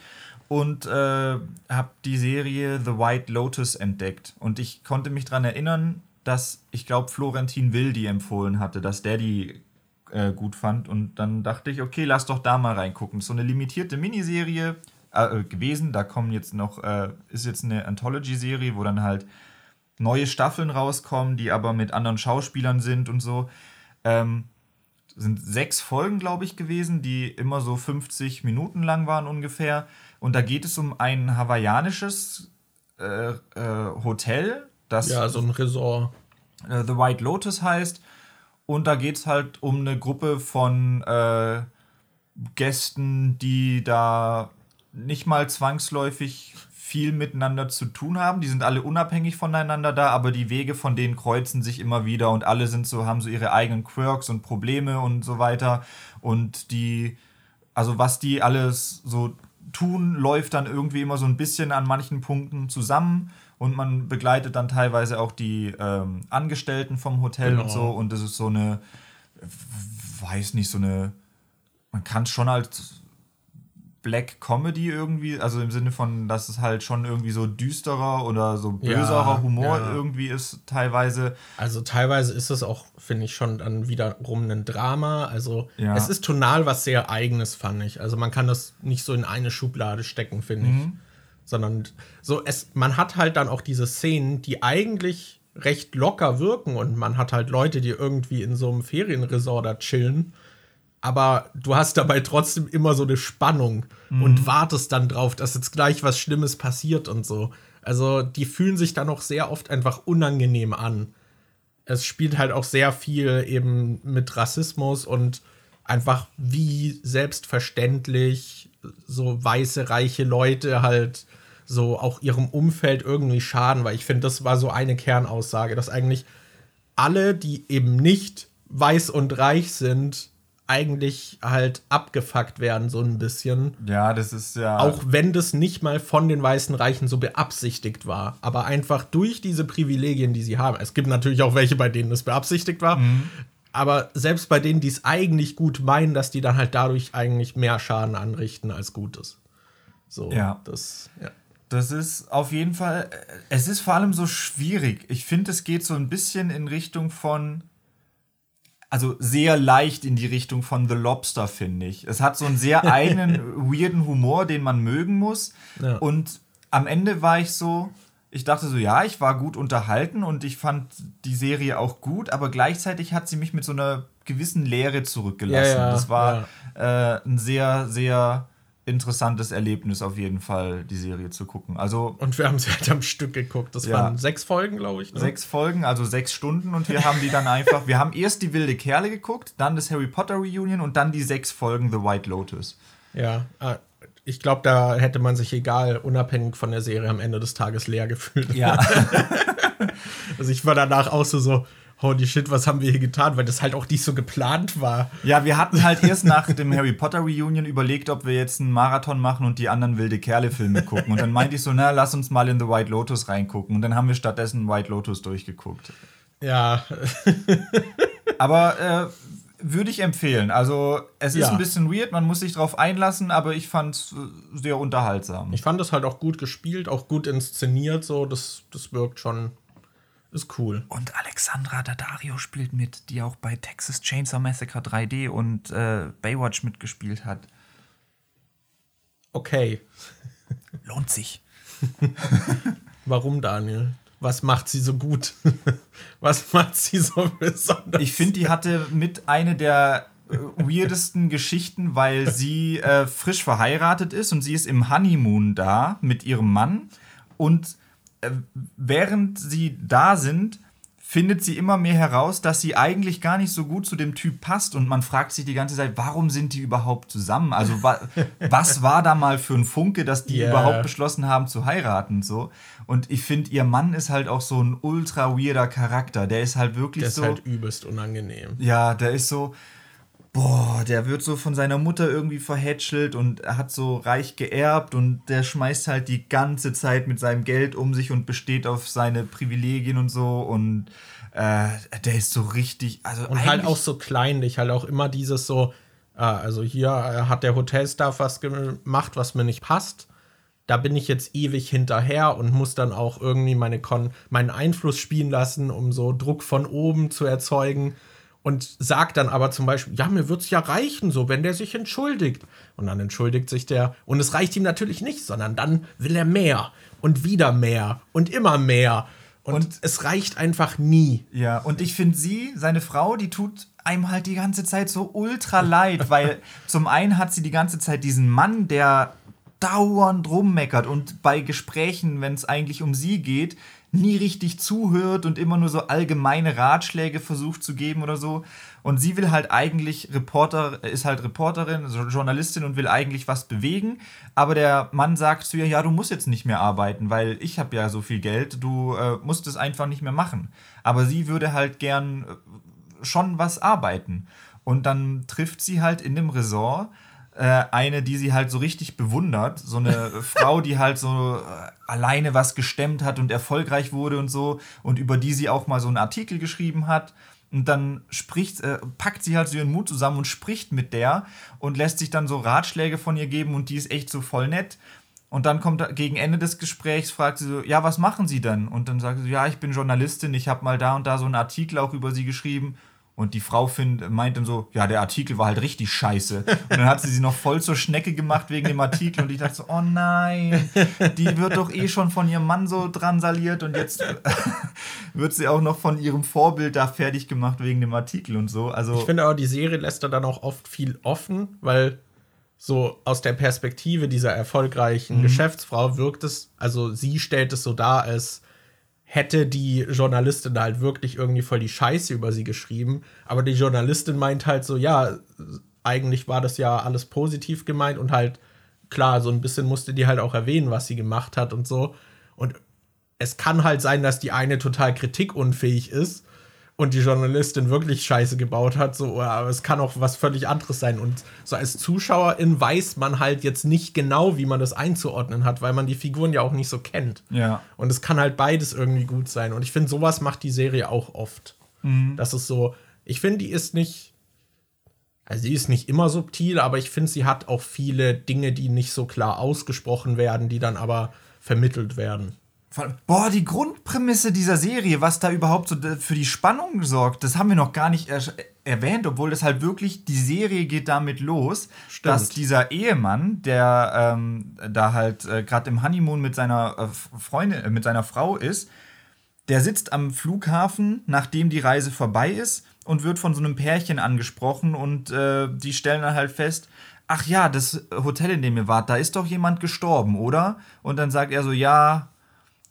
und äh, habe die Serie The White Lotus entdeckt. Und ich konnte mich daran erinnern, dass ich glaube, Florentin Will die empfohlen hatte, dass der die äh, gut fand. Und dann dachte ich, okay, lass doch da mal reingucken. So eine limitierte Miniserie äh, gewesen. Da kommen jetzt noch, äh, ist jetzt eine Anthology-Serie, wo dann halt neue Staffeln rauskommen, die aber mit anderen Schauspielern sind und so. Ähm, sind sechs Folgen, glaube ich, gewesen, die immer so 50 Minuten lang waren ungefähr. Und da geht es um ein hawaiianisches äh, äh, Hotel, das
Ja, so ein Resort.
äh, The White Lotus heißt. Und da geht es halt um eine Gruppe von äh, Gästen, die da nicht mal zwangsläufig viel miteinander zu tun haben. Die sind alle unabhängig voneinander da, aber die Wege von denen kreuzen sich immer wieder und alle sind so, haben so ihre eigenen Quirks und Probleme und so weiter. Und die, also was die alles so tun, läuft dann irgendwie immer so ein bisschen an manchen Punkten zusammen und man begleitet dann teilweise auch die ähm, Angestellten vom Hotel
Genau.
und so und das ist so eine, weiß nicht, so eine, man kann es schon als Black Comedy irgendwie, also im Sinne von, dass es halt schon irgendwie so düsterer oder so
Ja,
böserer Humor
ja.
irgendwie ist teilweise.
Also teilweise ist es auch, finde ich, schon dann wiederum ein Drama. Also
Ja.
es ist tonal was sehr eigenes, fand ich. Also man kann das nicht so in eine Schublade stecken, finde ich. Sondern so, es, man hat halt dann auch diese Szenen, die eigentlich recht locker wirken und man hat halt Leute, die irgendwie in so einem Ferienresort da chillen. Aber du hast dabei trotzdem immer so eine Spannung und wartest dann drauf, dass jetzt gleich was Schlimmes passiert und so. Also die fühlen sich dann auch sehr oft einfach unangenehm an. Es spielt halt auch sehr viel eben mit Rassismus und einfach wie selbstverständlich so weiße, reiche Leute halt so auch ihrem Umfeld irgendwie schaden, weil ich finde, das war so eine Kernaussage, dass eigentlich alle, die eben nicht weiß und reich sind, eigentlich halt abgefuckt werden, so ein bisschen.
Ja, das ist ja.
Auch wenn das nicht mal von den weißen Reichen so beabsichtigt war, aber einfach durch diese Privilegien, die sie haben. Es gibt natürlich auch welche, bei denen das beabsichtigt war. Aber selbst bei denen, die es eigentlich gut meinen, dass die dann halt dadurch eigentlich mehr Schaden anrichten als Gutes. So,
Ja.
das, ja.
Das ist auf jeden Fall, äh, es ist vor allem so schwierig. Ich finde, es geht so ein bisschen in Richtung von, also sehr leicht in die Richtung von The Lobster, finde ich. Es hat so einen sehr <laughs> eigenen, weirden Humor, den man mögen muss.
Ja.
Und am Ende war ich so, ich dachte so, ja, ich war gut unterhalten und ich fand die Serie auch gut, aber gleichzeitig hat sie mich mit so einer gewissen Leere zurückgelassen.
Ja, ja,
das war äh, ein sehr, sehr interessantes Erlebnis auf jeden Fall, die Serie zu gucken. Also
Und wir haben sie halt am Stück geguckt. Das
Ja.
waren sechs Folgen, glaube ich. Ne?
sechs Folgen, also sechs Stunden und wir haben die dann einfach, wir haben erst die wilde Kerle geguckt, dann das Harry Potter Reunion und dann die sechs Folgen The White Lotus.
Ja, ah, ich glaube, da hätte man sich egal, unabhängig von der Serie, am Ende des Tages leer gefühlt.
Ja, <laughs>
Also ich war danach auch so, so, holy shit, was haben wir hier getan, weil das halt auch nicht so geplant war.
ja, wir hatten halt erst nach dem Harry Potter Reunion überlegt, ob wir jetzt einen Marathon machen und die anderen wilde Kerle Filme gucken. Und dann meinte ich so, na, lass uns mal in The White Lotus reingucken. Und dann haben wir stattdessen White Lotus durchgeguckt.
Ja,
Aber äh, würde ich empfehlen. Also, es ist
Ja.
ein bisschen weird, man muss sich drauf einlassen, aber ich fand es äh, sehr unterhaltsam.
ich fand das halt auch gut gespielt, auch gut inszeniert, so, das, das wirkt schon, ist cool.
Und Alexandra Daddario spielt mit, die auch bei Texas Chainsaw Massacre 3D und äh, Baywatch mitgespielt hat.
Okay, <laughs>
Lohnt sich. <laughs>
warum, Daniel? Was macht sie so gut? <laughs> Was macht sie so besonders?
Ich finde, die hatte mit eine der äh, weirdesten Geschichten, weil sie äh, frisch verheiratet ist und sie ist im Honeymoon da mit ihrem Mann. Und während sie da sind, findet sie immer mehr heraus, dass sie eigentlich gar nicht so gut zu dem Typ passt. Und man fragt sich die ganze Zeit, warum sind die überhaupt zusammen? Also wa <laughs> was war da mal für ein Funke, dass die
Ja.
überhaupt beschlossen haben zu heiraten? So. Und ich finde, ihr Mann ist halt auch so ein ultra weirder Charakter. Der ist halt wirklich
Der ist
so.
halt übelst unangenehm.
Ja, der ist so, boah, der wird so von seiner Mutter irgendwie verhätschelt und er hat so reich geerbt und der schmeißt halt die ganze Zeit mit seinem Geld um sich und besteht auf seine Privilegien und so und äh, der ist so richtig, also
Und halt auch so kleinlich, halt auch immer dieses so, ah, also hier äh, hat der Hotelstaff was gemacht, was mir nicht passt. Da bin ich jetzt ewig hinterher und muss dann auch irgendwie meine Kon meinen Einfluss spielen lassen, um so Druck von oben zu erzeugen. Und sagt dann aber zum Beispiel, ja, mir wird's ja reichen, so, wenn der sich entschuldigt. Und dann entschuldigt sich der. Und es reicht ihm natürlich nicht, sondern dann will er mehr und wieder mehr und immer mehr. Und,
Und-
es reicht einfach nie.
Ja, und ich finde sie, seine Frau, die tut einem halt die ganze Zeit so ultra leid, <laughs> weil zum einen hat sie die ganze Zeit diesen Mann, der dauernd rummeckert und bei Gesprächen, wenn es eigentlich um sie geht, nie richtig zuhört und immer nur so allgemeine Ratschläge versucht zu geben oder so. Und sie will halt eigentlich Reporter, ist halt Reporterin, also Journalistin und will eigentlich was bewegen. Aber der Mann sagt zu ihr, ja, du musst jetzt nicht mehr arbeiten, weil ich habe ja so viel Geld, du äh, musst es einfach nicht mehr machen. Aber sie würde halt gern äh, schon was arbeiten. Und dann trifft sie halt in dem Resort äh, eine, die sie halt so richtig bewundert. So eine <laughs> Frau, die halt so äh, alleine was gestemmt hat und erfolgreich wurde und so. Und über die sie auch mal so einen Artikel geschrieben hat. Und dann spricht, äh, packt sie halt so ihren Mut zusammen und spricht mit der und lässt sich dann so Ratschläge von ihr geben und die ist echt so voll nett. Und dann kommt gegen Ende des Gesprächs, fragt sie so, ja, was machen Sie denn? Und dann sagt sie, ja, ich bin Journalistin, ich habe mal da und da so einen Artikel auch über Sie geschrieben. Und die Frau find, meint dann so, ja, der Artikel war halt richtig scheiße. Und dann hat sie sie noch voll zur Schnecke gemacht wegen dem Artikel. Und ich dachte so, oh nein, die wird doch eh schon von ihrem Mann so dransaliert. Und jetzt <laughs> wird sie auch noch von ihrem Vorbild da fertig gemacht wegen dem Artikel und so. Also,
Ich finde aber, die Serie lässt da dann auch oft viel offen, weil so aus der Perspektive dieser erfolgreichen Geschäftsfrau wirkt es, also sie stellt es so dar, als hätte die Journalistin halt wirklich irgendwie voll die Scheiße über sie geschrieben. Aber die Journalistin meint halt so, ja, eigentlich war das ja alles positiv gemeint und halt, klar, so ein bisschen musste die halt auch erwähnen, was sie gemacht hat und so. Und es kann halt sein, dass die eine total kritikunfähig ist und die Journalistin wirklich Scheiße gebaut hat, so, aber es kann auch was völlig anderes sein. Und so als Zuschauerin weiß man halt jetzt nicht genau, wie man das einzuordnen hat, weil man die Figuren ja auch nicht so kennt.
ja.
Und es kann halt beides irgendwie gut sein. Und ich finde, sowas macht die Serie auch oft. Dass es so ich finde, die ist nicht. Also sie ist nicht immer subtil, aber ich finde, sie hat auch viele Dinge, die nicht so klar ausgesprochen werden, die dann aber vermittelt werden.
Boah, die Grundprämisse dieser Serie, was da überhaupt so für die Spannung sorgt, das haben wir noch gar nicht er erwähnt, obwohl das halt wirklich, die Serie geht damit los, Stimmt. dass dieser Ehemann, der ähm, da halt äh, gerade im Honeymoon mit seiner äh, Freundin, äh, mit seiner Frau ist, der sitzt am Flughafen, nachdem die Reise vorbei ist und wird von so einem Pärchen angesprochen und äh, die stellen dann halt fest, ach ja, das Hotel, in dem ihr wart, da ist doch jemand gestorben, oder? Und dann sagt er so, ja,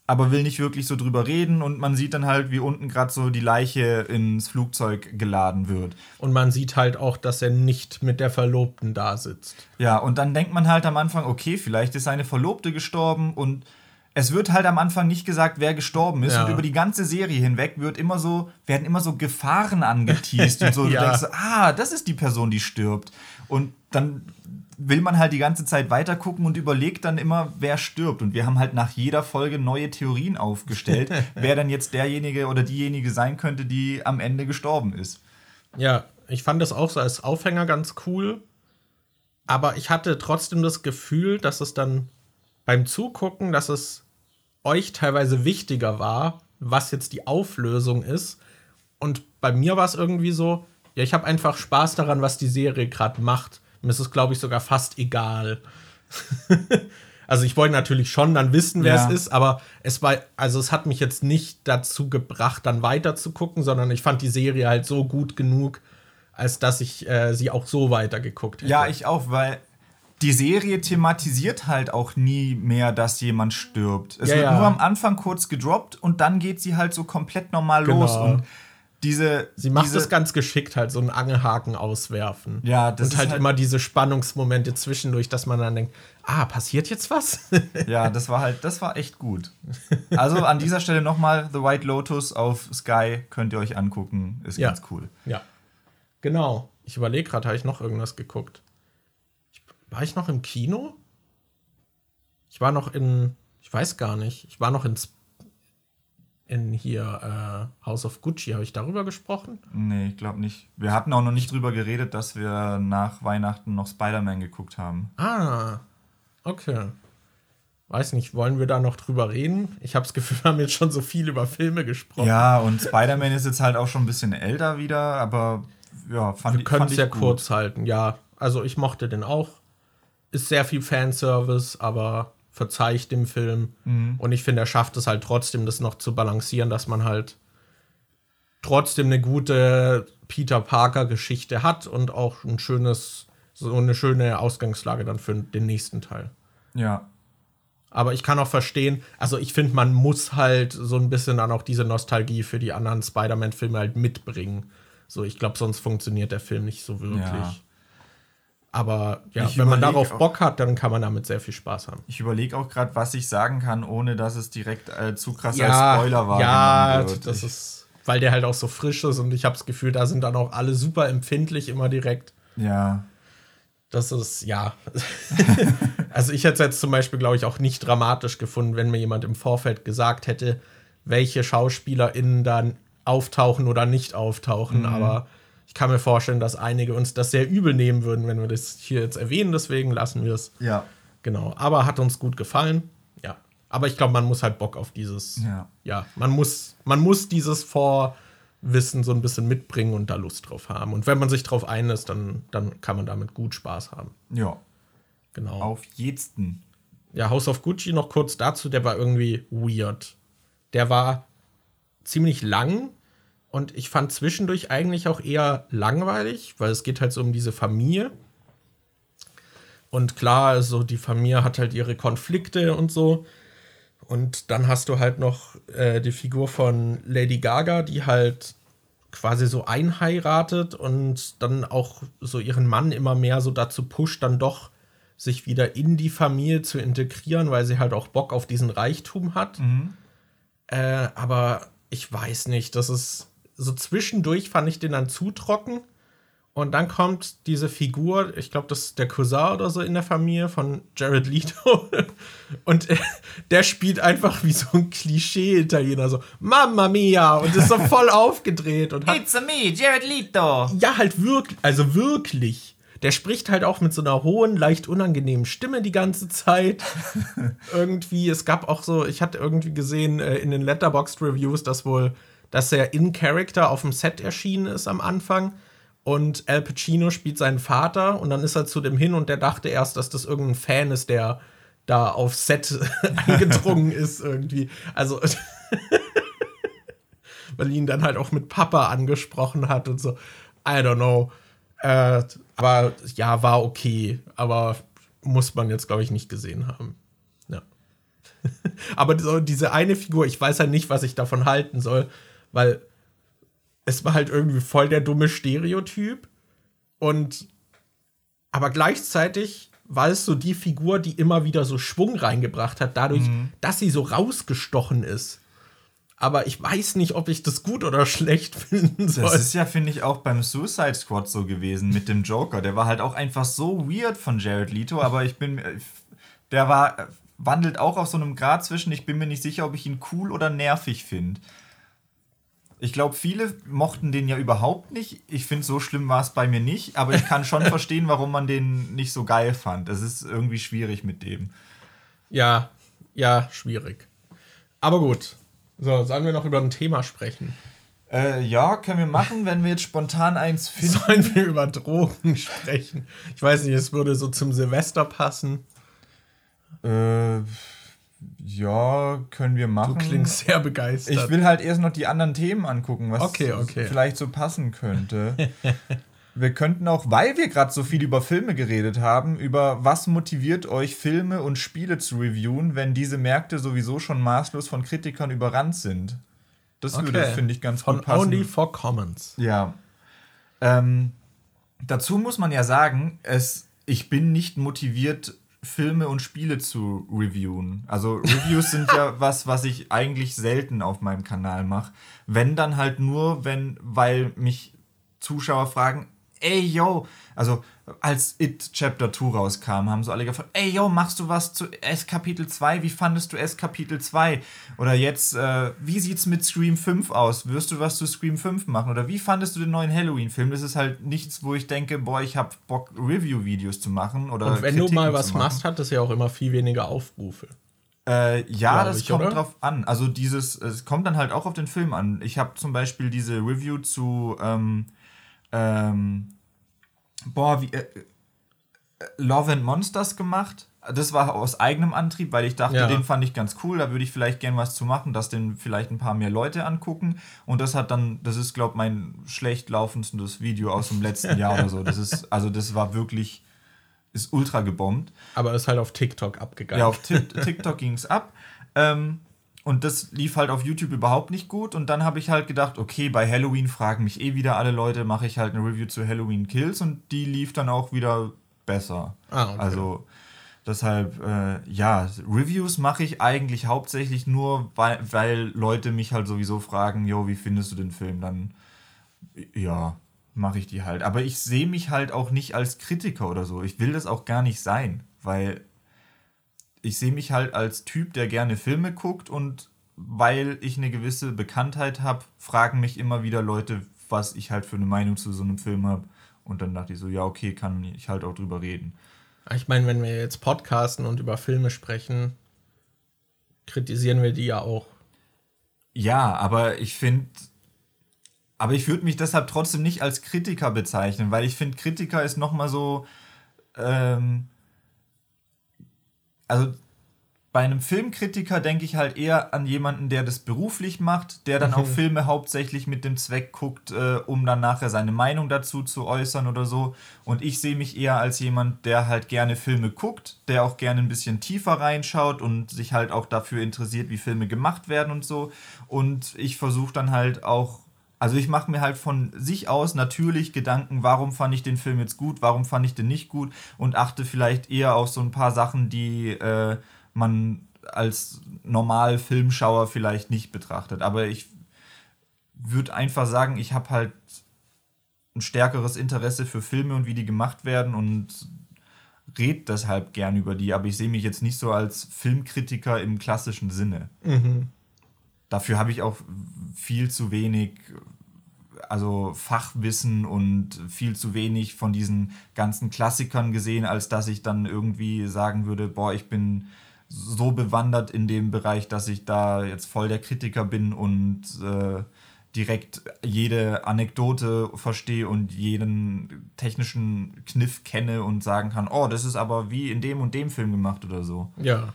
aber will nicht wirklich so drüber reden und man sieht dann halt, wie unten gerade so die Leiche ins Flugzeug geladen wird.
Und man sieht halt auch, dass er nicht mit der Verlobten da sitzt.
Ja, und dann denkt man halt am Anfang, okay, vielleicht ist seine Verlobte gestorben und es wird halt am Anfang nicht gesagt, wer gestorben ist. Ja. Und über die ganze Serie hinweg wird immer so, werden immer so Gefahren angeteased und so. <laughs> ja. Du denkst, ah, das ist die Person, die stirbt. Und dann will man halt die ganze Zeit weiter gucken und überlegt dann immer, wer stirbt. Und wir haben halt nach jeder Folge neue Theorien aufgestellt, <laughs> wer dann jetzt derjenige oder diejenige sein könnte, die am Ende gestorben ist.
Ja, ich fand das auch so als Aufhänger ganz cool. Aber ich hatte trotzdem das Gefühl, dass es dann beim Zugucken, dass es euch teilweise wichtiger war, was jetzt die Auflösung ist. Und bei mir war es irgendwie so, ja, ich habe einfach Spaß daran, was die Serie gerade macht. Mir ist es, glaube ich, sogar fast egal. <laughs> also ich wollte natürlich schon dann wissen, wer ja. es ist, aber es war, also es hat mich jetzt nicht dazu gebracht, dann weiter zu gucken, sondern ich fand die Serie halt so gut genug, als dass ich äh, sie auch so weitergeguckt
hätte. Ja, ich auch, weil die Serie thematisiert halt auch nie mehr, dass jemand stirbt. Es ja, wird ja. nur am Anfang kurz gedroppt und dann geht sie halt so komplett normal genau. los und diese.
Sie macht es ganz geschickt, halt so einen Angelhaken auswerfen.
Ja,
das Und halt, halt immer diese Spannungsmomente zwischendurch, dass man dann denkt, ah, passiert jetzt was?
ja, das war halt, das war echt gut. Also an dieser Stelle nochmal The White Lotus auf Sky könnt ihr euch angucken. Ist ja. ganz cool.
Ja. Genau. Ich überlege gerade, habe ich noch irgendwas geguckt? War ich noch im Kino? Ich war noch in, ich weiß gar nicht, ich war noch in in hier äh, House of Gucci, habe ich darüber gesprochen?
Nee, ich glaube nicht. Wir hatten auch noch nicht drüber geredet, dass wir nach Weihnachten noch Spider-Man geguckt haben.
Ah, okay. Weiß nicht, wollen wir da noch drüber reden? Ich habe das <laughs> Gefühl, wir haben jetzt schon so viel über Filme gesprochen.
Ja, und Spider-Man ist jetzt halt auch schon ein bisschen älter wieder, aber ja,
fand, wir können es ja gut. kurz halten. Ja, also ich mochte den auch. Ist sehr viel Fanservice, aber verzeiht dem Film. Mhm. Und ich finde, er schafft es halt trotzdem, das noch zu balancieren, dass man halt trotzdem eine gute Peter Parker-Geschichte hat und auch ein schönes, so eine schöne Ausgangslage dann für den nächsten Teil.
Ja.
Aber ich kann auch verstehen, also ich finde, man muss halt so ein bisschen dann auch diese Nostalgie für die anderen Spider-Man-Filme halt mitbringen. So, ich glaube, sonst funktioniert der Film nicht so wirklich. Ja. Aber ja, ich wenn man darauf Bock hat, dann kann man damit sehr viel Spaß haben.
Ich überlege auch gerade, was ich sagen kann, ohne dass es direkt äh, zu krass ja, als Spoiler war.
Ja, das ist, weil der halt auch so frisch ist und ich habe das Gefühl, da sind dann auch alle super empfindlich immer direkt.
Ja.
Das ist, ja. <laughs> also ich hätte es jetzt zum Beispiel, glaube ich, auch nicht dramatisch gefunden, wenn mir jemand im Vorfeld gesagt hätte, welche SchauspielerInnen dann auftauchen oder nicht auftauchen. Mhm. Aber ich kann mir vorstellen, dass einige uns das sehr übel nehmen würden, wenn wir das hier jetzt erwähnen. Deswegen lassen wir es.
Ja.
Genau. Aber hat uns gut gefallen. Ja. Aber ich glaube, man muss halt Bock auf dieses.
Ja.
Ja. Man muss, man muss dieses Vorwissen so ein bisschen mitbringen und da Lust drauf haben. Und wenn man sich drauf einlässt, dann, dann kann man damit gut Spaß haben.
Ja.
Genau.
Auf jeden.
Ja, House of Gucci noch kurz dazu, der war irgendwie weird. Der war ziemlich lang, und ich fand zwischendurch eigentlich auch eher langweilig, weil es geht halt so um diese Familie. Und klar, also die Familie hat halt ihre Konflikte und so. Und dann hast du halt noch äh, die Figur von Lady Gaga, die halt quasi so einheiratet und dann auch so ihren Mann immer mehr so dazu pusht, dann doch sich wieder in die Familie zu integrieren, weil sie halt auch Bock auf diesen Reichtum hat. Mhm. Äh, aber ich weiß nicht, das ist so zwischendurch fand ich den dann zu trocken. Und dann kommt diese Figur, ich glaube, das ist der Cousin oder so in der Familie von Jared Leto. <laughs> Und der spielt einfach wie so ein Klischee-Italiener, so Mamma mia! Und ist so voll <laughs> aufgedreht. Und
hat, It's a me, Jared Leto!
Ja, halt wirklich, also wirklich. Der spricht halt auch mit so einer hohen, leicht unangenehmen Stimme die ganze Zeit. <laughs> irgendwie, es gab auch so, ich hatte irgendwie gesehen äh, in den Letterboxd Reviews, dass wohl, dass er in Character auf dem Set erschienen ist am Anfang und Al Pacino spielt seinen Vater und dann ist er zu dem hin und der dachte erst, dass das irgendein Fan ist, der da auf Set <laughs> eingedrungen <laughs> ist irgendwie. Also <laughs> weil ihn dann halt auch mit Papa angesprochen hat und so. I don't know. Äh, aber ja, war okay. Aber muss man jetzt, glaube ich, nicht gesehen haben. Ja. aber so diese eine Figur, ich weiß ja nicht, was ich davon halten soll, weil es war halt irgendwie voll der dumme Stereotyp. Und aber gleichzeitig war es so die Figur, die immer wieder so Schwung reingebracht hat, dadurch, mhm. dass sie so rausgestochen ist. Aber ich weiß nicht, ob ich das gut oder schlecht <laughs> finden soll.
Das ist ja, finde ich, auch beim Suicide Squad so gewesen mit dem Joker. Der war halt auch einfach so weird von Jared Leto, aber ich bin. Der war. wandelt auch auf so einem Grad zwischen, ich bin mir nicht sicher, ob ich ihn cool oder nervig finde. Ich glaube, viele mochten den ja überhaupt nicht. Ich finde, so schlimm war es bei mir nicht, aber ich kann schon <laughs> verstehen, warum man den nicht so geil fand. Es ist irgendwie schwierig mit dem.
Ja, ja, schwierig. Aber gut. So, sollen wir noch über ein Thema sprechen?
Äh, ja, können wir machen, wenn wir jetzt spontan eins <laughs>
finden. Sollen wir über Drogen sprechen? Ich weiß nicht, es würde so zum Silvester passen.
Äh ja, können wir machen.
Du klingst sehr begeistert.
Ich will halt erst noch die anderen Themen angucken, was
okay, okay.
vielleicht so passen könnte. <laughs> wir könnten auch, weil wir gerade so viel über Filme geredet haben, über was motiviert euch, Filme und Spiele zu reviewen, wenn diese Märkte sowieso schon maßlos von Kritikern überrannt sind. Das okay. würde, finde ich, ganz
von gut passen. Only for Comments.
Ja. Ähm, dazu muss man ja sagen, es, ich bin nicht motiviert, Filme und Spiele zu reviewen. Also Reviews sind ja <laughs> was, was ich eigentlich selten auf meinem Kanal mache. Wenn dann halt nur, wenn, weil mich Zuschauer fragen, ey yo, also als It Chapter 2 rauskam, haben so alle gefragt, ey yo, machst du was zu S Kapitel 2? Wie fandest du S Kapitel 2? Oder jetzt, äh, wie sieht's mit Scream 5 aus? Wirst du was zu Scream 5 machen? Oder wie fandest du den neuen Halloween-Film? Das ist halt nichts, wo ich denke, boah, ich hab Bock, Review-Videos zu machen. Oder
Und wenn Kritiken du mal was machst, hat das ja auch immer viel weniger Aufrufe.
Äh, ja, das ich, kommt oder? drauf an. Also dieses, es kommt dann halt auch auf den Film an. Ich habe zum Beispiel diese Review zu ähm, ähm, boah, wie, äh, Love and Monsters gemacht. Das war aus eigenem Antrieb, weil ich dachte, ja. den fand ich ganz cool, da würde ich vielleicht gern was zu machen, dass den vielleicht ein paar mehr Leute angucken. Und das hat dann, das ist, glaube ich, mein schlecht laufendes Video aus dem letzten Jahr oder so. Das ist, <laughs> also das war wirklich, ist ultra gebombt.
Aber ist halt auf TikTok abgegangen.
Ja, auf TikTok ging es ab. Ähm, und das lief halt auf YouTube überhaupt nicht gut. Und dann habe ich halt gedacht, okay, bei Halloween fragen mich eh wieder alle Leute, mache ich halt eine Review zu Halloween Kills und die lief dann auch wieder besser. Ah, okay. Also deshalb, äh, ja, Reviews mache ich eigentlich hauptsächlich nur, weil, weil Leute mich halt sowieso fragen, jo, wie findest du den Film? Dann, ja, mache ich die halt. Aber ich sehe mich halt auch nicht als Kritiker oder so. Ich will das auch gar nicht sein, weil ich sehe mich halt als Typ, der gerne Filme guckt und weil ich eine gewisse Bekanntheit habe, fragen mich immer wieder Leute, was ich halt für eine Meinung zu so einem Film habe. Und dann dachte ich so, ja, okay, kann ich halt auch drüber reden.
Ich meine, wenn wir jetzt podcasten und über Filme sprechen, kritisieren wir die ja auch.
Ja, aber ich finde, aber ich würde mich deshalb trotzdem nicht als Kritiker bezeichnen, weil ich finde, Kritiker ist nochmal so, ähm, also bei einem Filmkritiker denke ich halt eher an jemanden, der das beruflich macht, der dann mhm. auch Filme hauptsächlich mit dem Zweck guckt, äh, um dann nachher seine Meinung dazu zu äußern oder so. Und ich sehe mich eher als jemand, der halt gerne Filme guckt, der auch gerne ein bisschen tiefer reinschaut und sich halt auch dafür interessiert, wie Filme gemacht werden und so. Und ich versuche dann halt auch also ich mache mir halt von sich aus natürlich Gedanken, warum fand ich den Film jetzt gut, warum fand ich den nicht gut und achte vielleicht eher auf so ein paar Sachen, die äh, man als normal Filmschauer vielleicht nicht betrachtet. Aber ich würde einfach sagen, ich habe halt ein stärkeres Interesse für Filme und wie die gemacht werden und red deshalb gern über die, aber ich sehe mich jetzt nicht so als Filmkritiker im klassischen Sinne. Mhm. Dafür habe ich auch viel zu wenig also Fachwissen und viel zu wenig von diesen ganzen Klassikern gesehen, als dass ich dann irgendwie sagen würde, boah, ich bin so bewandert in dem Bereich, dass ich da jetzt voll der Kritiker bin und äh, direkt jede Anekdote verstehe und jeden technischen Kniff kenne und sagen kann, oh, das ist aber wie in dem und dem Film gemacht oder so.
Ja.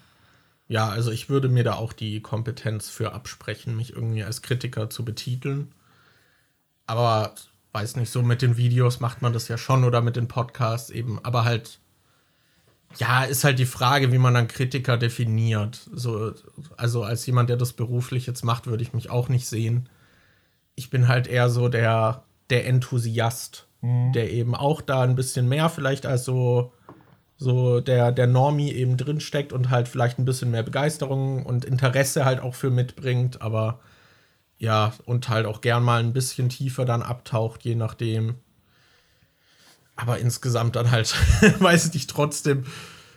Ja, also ich würde mir da auch die Kompetenz für absprechen, mich irgendwie als Kritiker zu betiteln. Aber weiß nicht, so mit den Videos macht man das ja schon oder mit den Podcasts eben, aber halt ja, ist halt die Frage, wie man dann Kritiker definiert. So, also als jemand, der das beruflich jetzt macht, würde ich mich auch nicht sehen ich bin halt eher so der, der Enthusiast, mhm. der eben auch da ein bisschen mehr vielleicht als so, so der, der Normie eben drinsteckt und halt vielleicht ein bisschen mehr Begeisterung und Interesse halt auch für mitbringt, aber ja, und halt auch gern mal ein bisschen tiefer dann abtaucht, je nachdem. Aber insgesamt dann halt, <laughs> weiß ich trotzdem,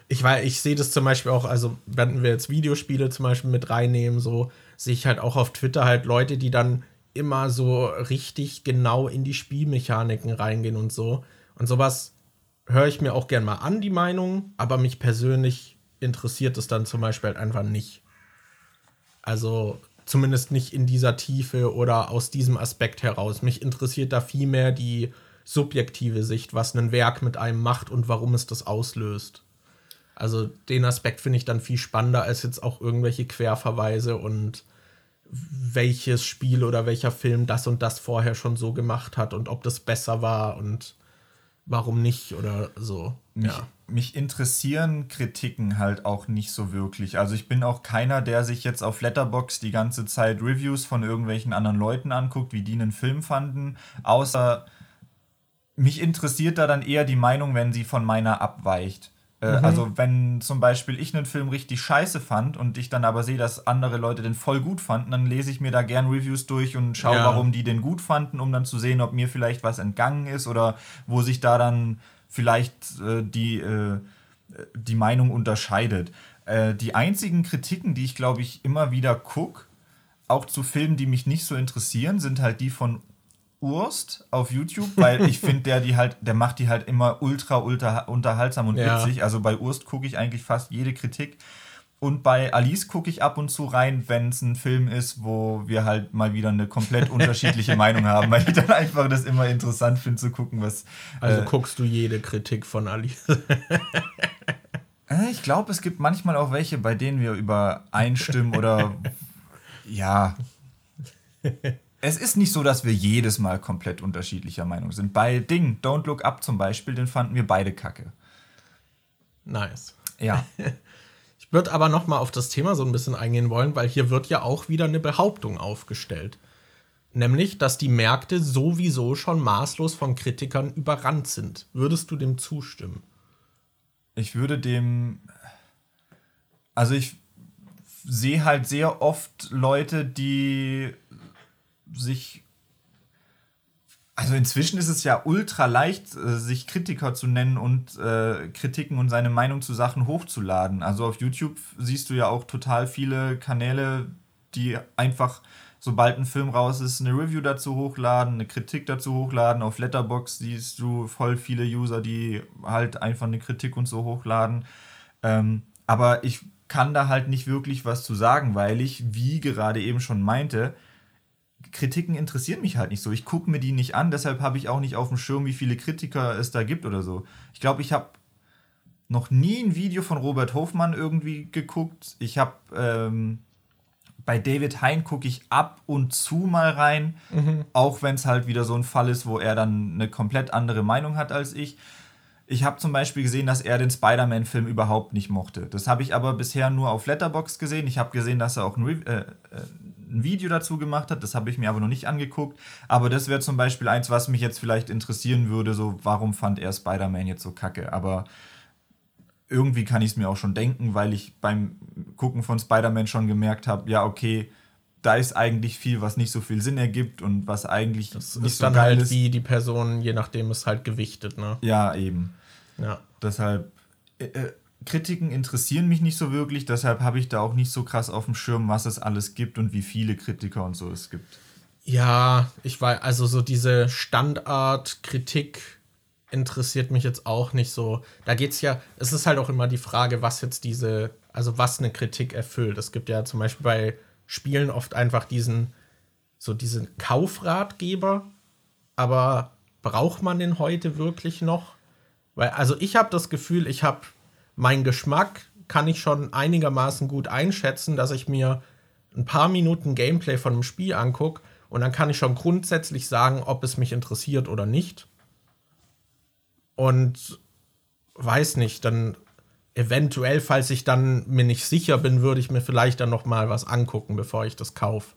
ich, ich sehe das zum Beispiel auch, also wenn wir jetzt Videospiele zum Beispiel mit reinnehmen, so sehe ich halt auch auf Twitter halt Leute, die dann immer so richtig genau in die Spielmechaniken reingehen und so. Und sowas höre ich mir auch gern mal an, die Meinung, aber mich persönlich interessiert es dann zum Beispiel halt einfach nicht. Also zumindest nicht in dieser Tiefe oder aus diesem Aspekt heraus. Mich interessiert da viel mehr die subjektive Sicht, was ein Werk mit einem macht und warum es das auslöst. Also den Aspekt finde ich dann viel spannender als jetzt auch irgendwelche Querverweise und welches Spiel oder welcher Film das und das vorher schon so gemacht hat und ob das besser war und warum nicht oder so.
Mich, ja. Mich interessieren Kritiken halt auch nicht so wirklich. Also ich bin auch keiner, der sich jetzt auf Letterbox die ganze Zeit Reviews von irgendwelchen anderen Leuten anguckt, wie die einen Film fanden, außer mich interessiert da dann eher die Meinung, wenn sie von meiner abweicht. Äh, mhm. Also wenn zum Beispiel ich einen Film richtig scheiße fand und ich dann aber sehe, dass andere Leute den voll gut fanden, dann lese ich mir da gern Reviews durch und schaue, ja. warum die den gut fanden, um dann zu sehen, ob mir vielleicht was entgangen ist oder wo sich da dann vielleicht äh, die, äh, die Meinung unterscheidet. Äh, die einzigen Kritiken, die ich glaube ich immer wieder gucke, auch zu Filmen, die mich nicht so interessieren, sind halt die von Urst auf YouTube, weil ich <laughs> finde, der die halt, der macht die halt immer ultra, ultra unterhaltsam und ja. witzig. Also bei Urst gucke ich eigentlich fast jede Kritik. Und bei Alice gucke ich ab und zu rein, wenn es ein Film ist, wo wir halt mal wieder eine komplett <laughs> unterschiedliche Meinung haben, weil ich dann einfach das immer interessant finde zu gucken, was.
Also äh, guckst du jede Kritik von Alice? <laughs>
Äh, ich glaube, es gibt manchmal auch welche, bei denen wir übereinstimmen oder <laughs> ja es ist nicht so, dass wir jedes Mal komplett unterschiedlicher Meinung sind. Bei Ding, Don't Look Up zum Beispiel, den fanden wir beide kacke.
Nice.
Ja.
Ich würde aber noch mal auf das Thema so ein bisschen eingehen wollen, weil hier wird ja auch wieder eine Behauptung aufgestellt. Nämlich, dass die Märkte sowieso schon maßlos von Kritikern überrannt sind. Würdest du dem zustimmen?
Ich würde dem. Also ich sehe halt sehr oft Leute, die sich also inzwischen ist es ja ultra leicht, äh, sich Kritiker zu nennen und äh, Kritiken und seine Meinung zu Sachen hochzuladen. Also auf YouTube siehst du ja auch total viele Kanäle, die einfach, sobald ein Film raus ist, eine Review dazu hochladen, eine Kritik dazu hochladen. Auf Letterbox siehst du voll viele User, die halt einfach eine Kritik und so hochladen. Ähm, aber ich kann da halt nicht wirklich was zu sagen, weil ich, wie gerade eben schon meinte, Kritiken interessieren mich halt nicht so. Ich gucke mir die nicht an, deshalb habe ich auch nicht auf dem Schirm, wie viele Kritiker es da gibt oder so. Ich glaube, ich habe noch nie ein Video von Robert Hofmann irgendwie geguckt. Ich habe ähm, bei David Hein gucke ich ab und zu mal rein, mhm. auch wenn es halt wieder so ein Fall ist, wo er dann eine komplett andere Meinung hat als ich. Ich habe zum Beispiel gesehen, dass er den Spider-Man-Film überhaupt nicht mochte. Das habe ich aber bisher nur auf Letterbox gesehen. Ich habe gesehen, dass er auch ein, Re äh, äh ein Video dazu gemacht hat. Das habe ich mir aber noch nicht angeguckt. Aber das wäre zum Beispiel eins, was mich jetzt vielleicht interessieren würde. So, warum fand er Spider-Man jetzt so kacke? Aber irgendwie kann ich es mir auch schon denken, weil ich beim Gucken von Spider-Man schon gemerkt habe, ja, okay, da ist eigentlich viel, was nicht so viel Sinn ergibt und was eigentlich
Das
nicht
ist
so
dann
geil
halt
ist.
wie die Person, je nachdem ist halt gewichtet, ne?
Ja, eben.
Ja.
Deshalb, äh, äh, Kritiken interessieren mich nicht so wirklich, deshalb habe ich da auch nicht so krass auf dem Schirm, was es alles gibt und wie viele Kritiker und so es gibt.
Ja, ich weiß, also so diese Standardkritik interessiert mich jetzt auch nicht so. Da geht's ja, es ist halt auch immer die Frage, was jetzt diese, also was eine Kritik erfüllt. Es gibt ja zum Beispiel bei Spielen oft einfach diesen, so diesen Kaufratgeber, aber braucht man den heute wirklich noch? Weil, also ich habe das Gefühl, ich habe meinen Geschmack, kann ich schon einigermaßen gut einschätzen, dass ich mir ein paar Minuten Gameplay von einem Spiel angucke und dann kann ich schon grundsätzlich sagen, ob es mich interessiert oder nicht. Und weiß nicht, dann eventuell, falls ich dann mir nicht sicher bin, würde ich mir vielleicht dann noch mal was angucken, bevor ich das kaufe.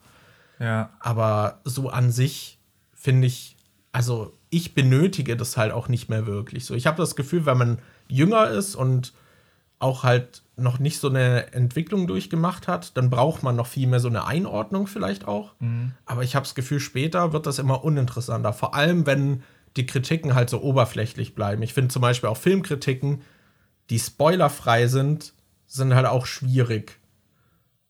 Ja.
Aber so an sich finde ich, also ich benötige das halt auch nicht mehr wirklich. So, ich habe das Gefühl, wenn man jünger ist und auch halt noch nicht so eine Entwicklung durchgemacht hat, dann braucht man noch viel mehr so eine Einordnung vielleicht auch. Aber ich habe das Gefühl, später wird das immer uninteressanter. Vor allem, wenn die Kritiken halt so oberflächlich bleiben. Ich finde zum Beispiel auch Filmkritiken, die spoilerfrei sind, sind halt auch schwierig.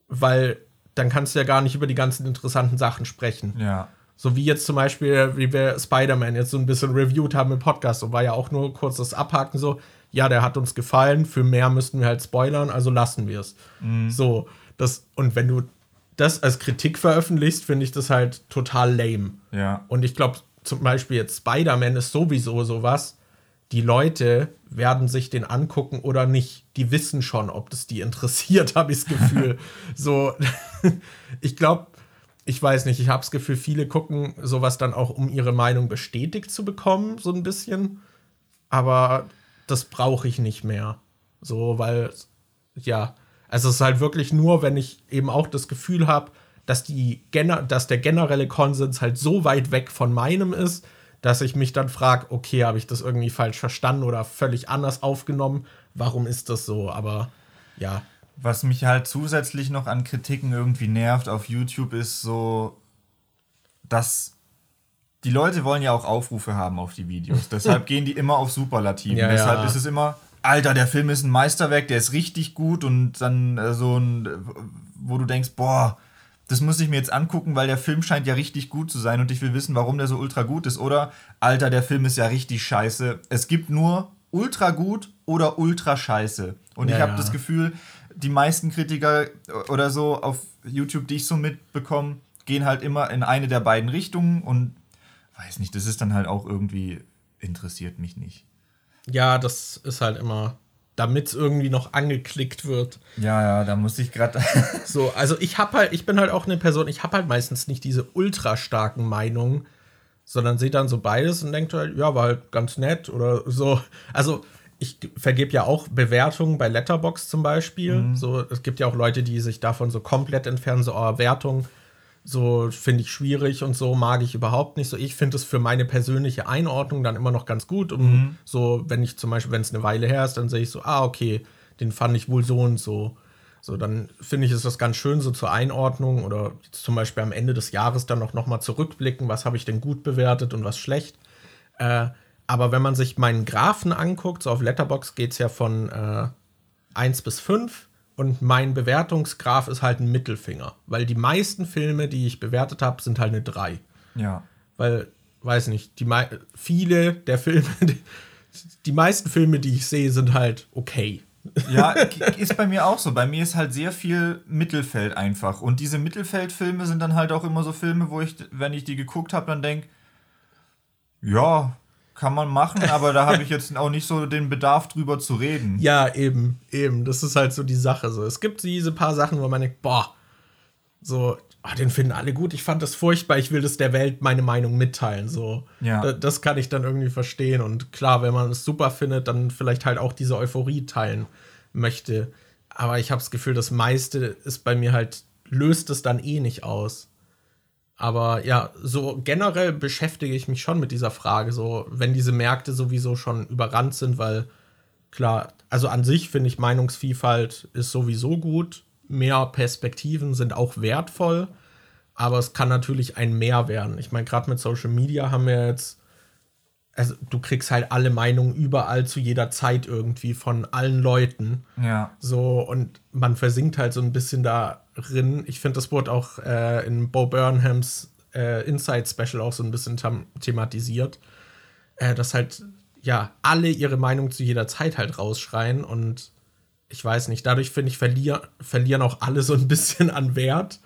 Weil dann kannst du ja gar nicht über die ganzen interessanten Sachen sprechen.
Ja.
So wie jetzt zum Beispiel, wie wir Spider-Man jetzt so ein bisschen reviewed haben im Podcast, so war ja auch nur kurz das Abhaken so, ja, der hat uns gefallen, für mehr müssten wir halt spoilern, also lassen wir es. So, das, und wenn du das als Kritik veröffentlichst, finde ich das halt total lame.
Ja.
Und ich glaube, zum Beispiel jetzt Spider-Man ist sowieso sowas. Die Leute werden sich den angucken oder nicht. Die wissen schon, ob das die interessiert, <laughs> habe <laughs> <laughs> ich das Gefühl. so, ich glaube, ich weiß nicht, ich habe das Gefühl, viele gucken sowas dann auch, um ihre Meinung bestätigt zu bekommen, so ein bisschen. Aber das brauche ich nicht mehr. So, weil, ja, also es ist halt wirklich nur, wenn ich eben auch das Gefühl habe, dass, dass der generelle Konsens halt so weit weg von meinem ist, dass ich mich dann frage, okay, habe ich das irgendwie falsch verstanden oder völlig anders aufgenommen? Warum ist das so? Aber ja,
Was mich halt zusätzlich noch an Kritiken irgendwie nervt auf YouTube ist so, dass die Leute wollen ja auch Aufrufe haben auf die Videos. Deshalb <laughs> gehen die immer auf Superlativen.
Ja,
Deshalb
ja.
ist es immer, Alter, der Film ist ein Meisterwerk, der ist richtig gut und dann äh, so ein, äh, wo du denkst, boah, das muss ich mir jetzt angucken, weil der Film scheint ja richtig gut zu sein und ich will wissen, warum der so ultra gut ist. Oder, Alter, der Film ist ja richtig scheiße. Es gibt nur ultra gut oder ultra scheiße. Und
Ja,
ich habe das Gefühl, die meisten Kritiker oder so auf YouTube, die ich so mitbekomme, gehen halt immer in eine der beiden Richtungen und weiß nicht, das ist dann halt auch irgendwie interessiert mich nicht.
ja, das ist halt immer, damit es irgendwie noch angeklickt wird.
Ja, ja, da muss ich gerade. <laughs>
So, also ich habe halt, ich bin halt auch eine Person, ich habe halt meistens nicht diese ultra starken Meinungen, sondern sehe dann so beides und denke halt, ja, war halt ganz nett oder so. Also ich vergebe ja auch Bewertungen bei Letterbox zum Beispiel. So, es gibt ja auch Leute, die sich davon so komplett entfernen, so oh, Wertung, so finde ich schwierig und so mag ich überhaupt nicht. So, ich finde es für meine persönliche Einordnung dann immer noch ganz gut. Um so, wenn ich zum Beispiel, wenn es eine Weile her ist, dann sehe ich so, ah, okay, den fand ich wohl so und so. So, dann finde ich, ist das ganz schön so zur Einordnung oder zum Beispiel am Ende des Jahres dann noch, noch mal zurückblicken, was habe ich denn gut bewertet und was schlecht. Äh, aber wenn man sich meinen Graphen anguckt, so auf Letterbox geht es ja von äh, 1 bis 5 und mein Bewertungsgraph ist halt ein Mittelfinger, weil die meisten Filme, die ich bewertet habe, sind halt eine 3.
ja.
Weil, weiß nicht, die viele der Filme, <laughs> die, die meisten Filme, die ich sehe, sind halt okay.
Ja, <laughs> ist bei mir auch so. Bei mir ist halt sehr viel Mittelfeld einfach. Und diese Mittelfeldfilme sind dann halt auch immer so Filme, wo ich, wenn ich die geguckt habe, dann denke, ja, kann man machen, aber da habe ich jetzt auch nicht so den Bedarf drüber zu reden. <laughs>
Ja, eben, eben. Das ist halt so die Sache. So. Es gibt diese paar Sachen, wo man denkt, boah, so, ah, den finden alle gut. Ich fand das furchtbar. Ich will das der Welt meine Meinung mitteilen. So,
Ja.
Da- das kann ich dann irgendwie verstehen. Und klar, wenn man es super findet, dann vielleicht halt auch diese Euphorie teilen möchte. Aber ich habe das Gefühl, das meiste ist bei mir halt, löst es dann eh nicht aus. Aber ja, so generell beschäftige ich mich schon mit dieser Frage, so wenn diese Märkte sowieso schon überrannt sind, weil klar, also an sich finde ich Meinungsvielfalt ist sowieso gut, mehr Perspektiven sind auch wertvoll, aber es kann natürlich ein Mehr werden. Ich meine, gerade mit Social Media haben wir jetzt, also du kriegst halt alle Meinungen überall zu jeder Zeit irgendwie von allen Leuten.
Ja.
So, und man versinkt halt so ein bisschen darin. Ich finde, das wurde auch äh, in Bo Burnhams äh, Inside Special auch so ein bisschen thematisiert, äh, dass halt, ja, alle ihre Meinung zu jeder Zeit halt rausschreien und ich weiß nicht, dadurch finde ich, verlier, verlieren auch alle so ein bisschen an Wert.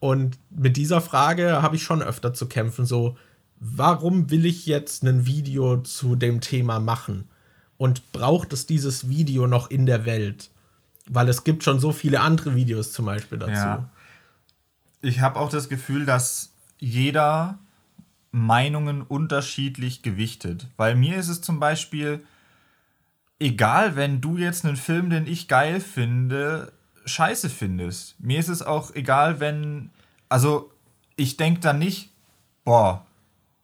Und mit dieser Frage habe ich schon öfter zu kämpfen. So, warum will ich jetzt ein Video zu dem Thema machen? Und braucht es dieses Video noch in der Welt? Weil es gibt schon so viele andere Videos zum Beispiel dazu. Ja.
Ich habe auch das Gefühl, dass jeder Meinungen unterschiedlich gewichtet. Weil mir ist es zum Beispiel egal, wenn du jetzt einen Film, den ich geil finde, scheiße findest. Mir ist es auch egal, wenn. Also, ich denke dann nicht, boah,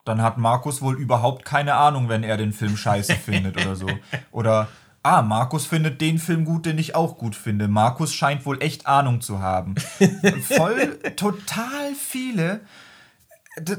dann hat Markus wohl überhaupt keine Ahnung, wenn er den Film scheiße <laughs> findet oder so. Oder, ah, Markus findet den Film gut, den ich auch gut finde. Markus scheint wohl echt Ahnung zu haben. <laughs> Voll, total viele.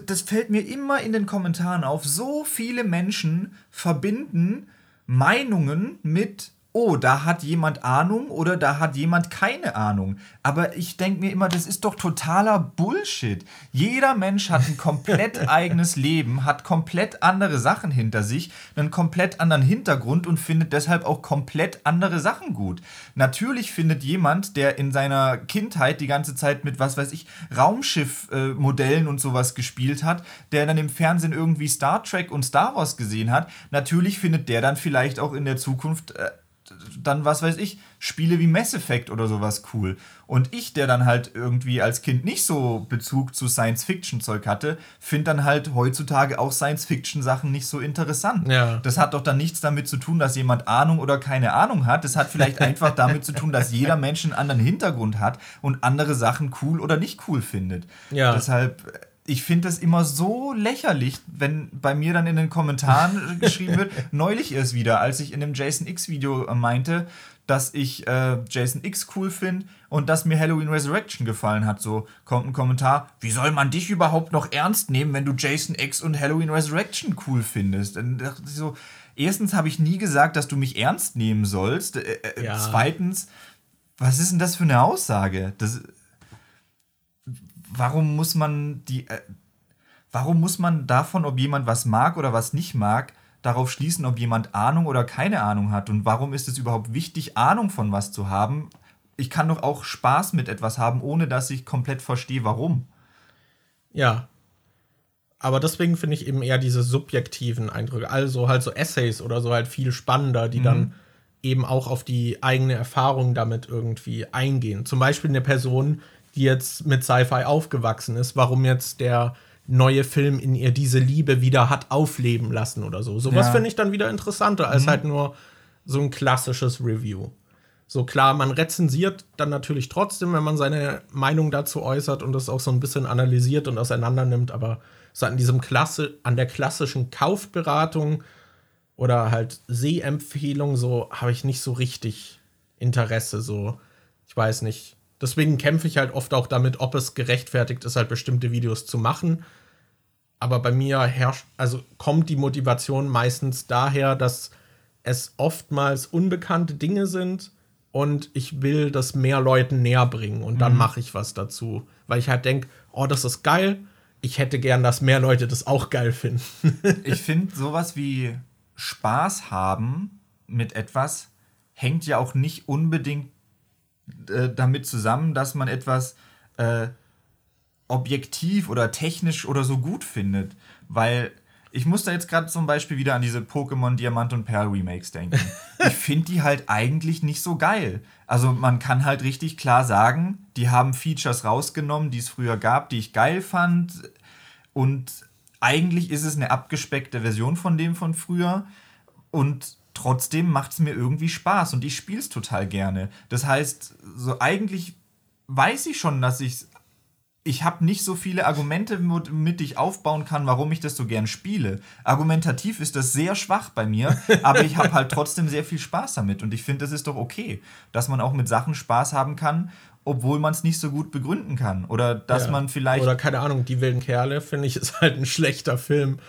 Das fällt mir immer in den Kommentaren auf. So viele Menschen verbinden Meinungen mit oh, da hat jemand Ahnung oder da hat jemand keine Ahnung. Aber ich denke mir immer, das ist doch totaler Bullshit. Jeder Mensch hat ein komplett <laughs> eigenes Leben, hat komplett andere Sachen hinter sich, einen komplett anderen Hintergrund und findet deshalb auch komplett andere Sachen gut. Natürlich findet jemand, der in seiner Kindheit die ganze Zeit mit, was weiß ich, Raumschiffmodellen und sowas gespielt hat, der dann im Fernsehen irgendwie Star Trek und Star Wars gesehen hat, natürlich findet der dann vielleicht auch in der Zukunft äh, dann, was weiß ich, Spiele wie Mass Effect oder sowas cool. Und ich, der dann halt irgendwie als Kind nicht so Bezug zu Science-Fiction-Zeug hatte, finde dann halt heutzutage auch Science-Fiction-Sachen nicht so interessant. Ja. Das hat doch dann nichts damit zu tun, dass jemand Ahnung oder keine Ahnung hat. Das hat vielleicht einfach damit zu tun, dass jeder Mensch einen anderen Hintergrund hat und andere Sachen cool oder nicht cool findet. Ja. Deshalb ich finde das immer so lächerlich, wenn bei mir dann in den Kommentaren <laughs> geschrieben wird, neulich erst wieder, als ich in dem Jason X-Video äh, meinte, dass ich äh, Jason X cool finde und dass mir Halloween Resurrection gefallen hat. So kommt ein Kommentar, wie soll man dich überhaupt noch ernst nehmen, wenn du Jason X und Halloween Resurrection cool findest? Dann dachte ich so, erstens habe ich nie gesagt, dass du mich ernst nehmen sollst. Äh, äh ja. Zweitens, was ist denn das für eine Aussage? Das warum muss man die. Äh, warum muss man davon, ob jemand was mag oder was nicht mag, darauf schließen, ob jemand Ahnung oder keine Ahnung hat? Und warum ist es überhaupt wichtig, Ahnung von was zu haben? Ich kann doch auch Spaß mit etwas haben, ohne dass ich komplett verstehe, warum.
Ja. Aber deswegen finde ich eben eher diese subjektiven Eindrücke, also halt so Essays oder so halt viel spannender, die mhm. dann eben auch auf die eigene Erfahrung damit irgendwie eingehen. Zum Beispiel eine Person, die jetzt mit Sci-Fi aufgewachsen ist, warum jetzt der neue Film in ihr diese Liebe wieder hat aufleben lassen oder so. Sowas ja. finde ich dann wieder interessanter als mhm. halt nur so ein klassisches Review. So klar, man rezensiert dann natürlich trotzdem, wenn man seine Meinung dazu äußert und das auch so ein bisschen analysiert und auseinander nimmt, aber so an diesem Klasse, an der klassischen Kaufberatung oder halt Sehempfehlung, so habe ich nicht so richtig Interesse. So, ich weiß nicht. Deswegen kämpfe ich halt oft auch damit, ob es gerechtfertigt ist, halt bestimmte Videos zu machen. Aber bei mir herrscht, also kommt die Motivation meistens daher, dass es oftmals unbekannte Dinge sind und ich will das mehr Leuten näher bringen und dann mhm. mache ich was dazu. Weil ich halt denke, oh, das ist geil. Ich hätte gern, dass mehr Leute das auch geil finden. <laughs>
ich finde, sowas wie Spaß haben mit etwas hängt ja auch nicht unbedingt äh, damit zusammen, dass man etwas äh, objektiv oder technisch oder so gut findet. Weil ich muss da jetzt gerade zum Beispiel wieder an diese Pokémon Diamant und Perl Remakes denken. <laughs> ich finde die halt eigentlich nicht so geil. Also man kann halt richtig klar sagen, die haben Features rausgenommen, die es früher gab, die ich geil fand. Und eigentlich ist es eine abgespeckte Version von dem von früher. Und trotzdem macht es mir irgendwie Spaß und ich spiele es total gerne. Das heißt, so eigentlich weiß ich schon, dass ich ich habe nicht so viele Argumente, mit ich aufbauen kann, warum ich das so gern spiele. Argumentativ ist das sehr schwach bei mir, <laughs> aber ich habe halt trotzdem sehr viel Spaß damit. Und ich finde, das ist doch okay, dass man auch mit Sachen Spaß haben kann, obwohl man es nicht so gut begründen kann. Oder dass
Ja.
man vielleicht.
Oder keine Ahnung, die wilden Kerle, finde ich, ist halt ein schlechter Film.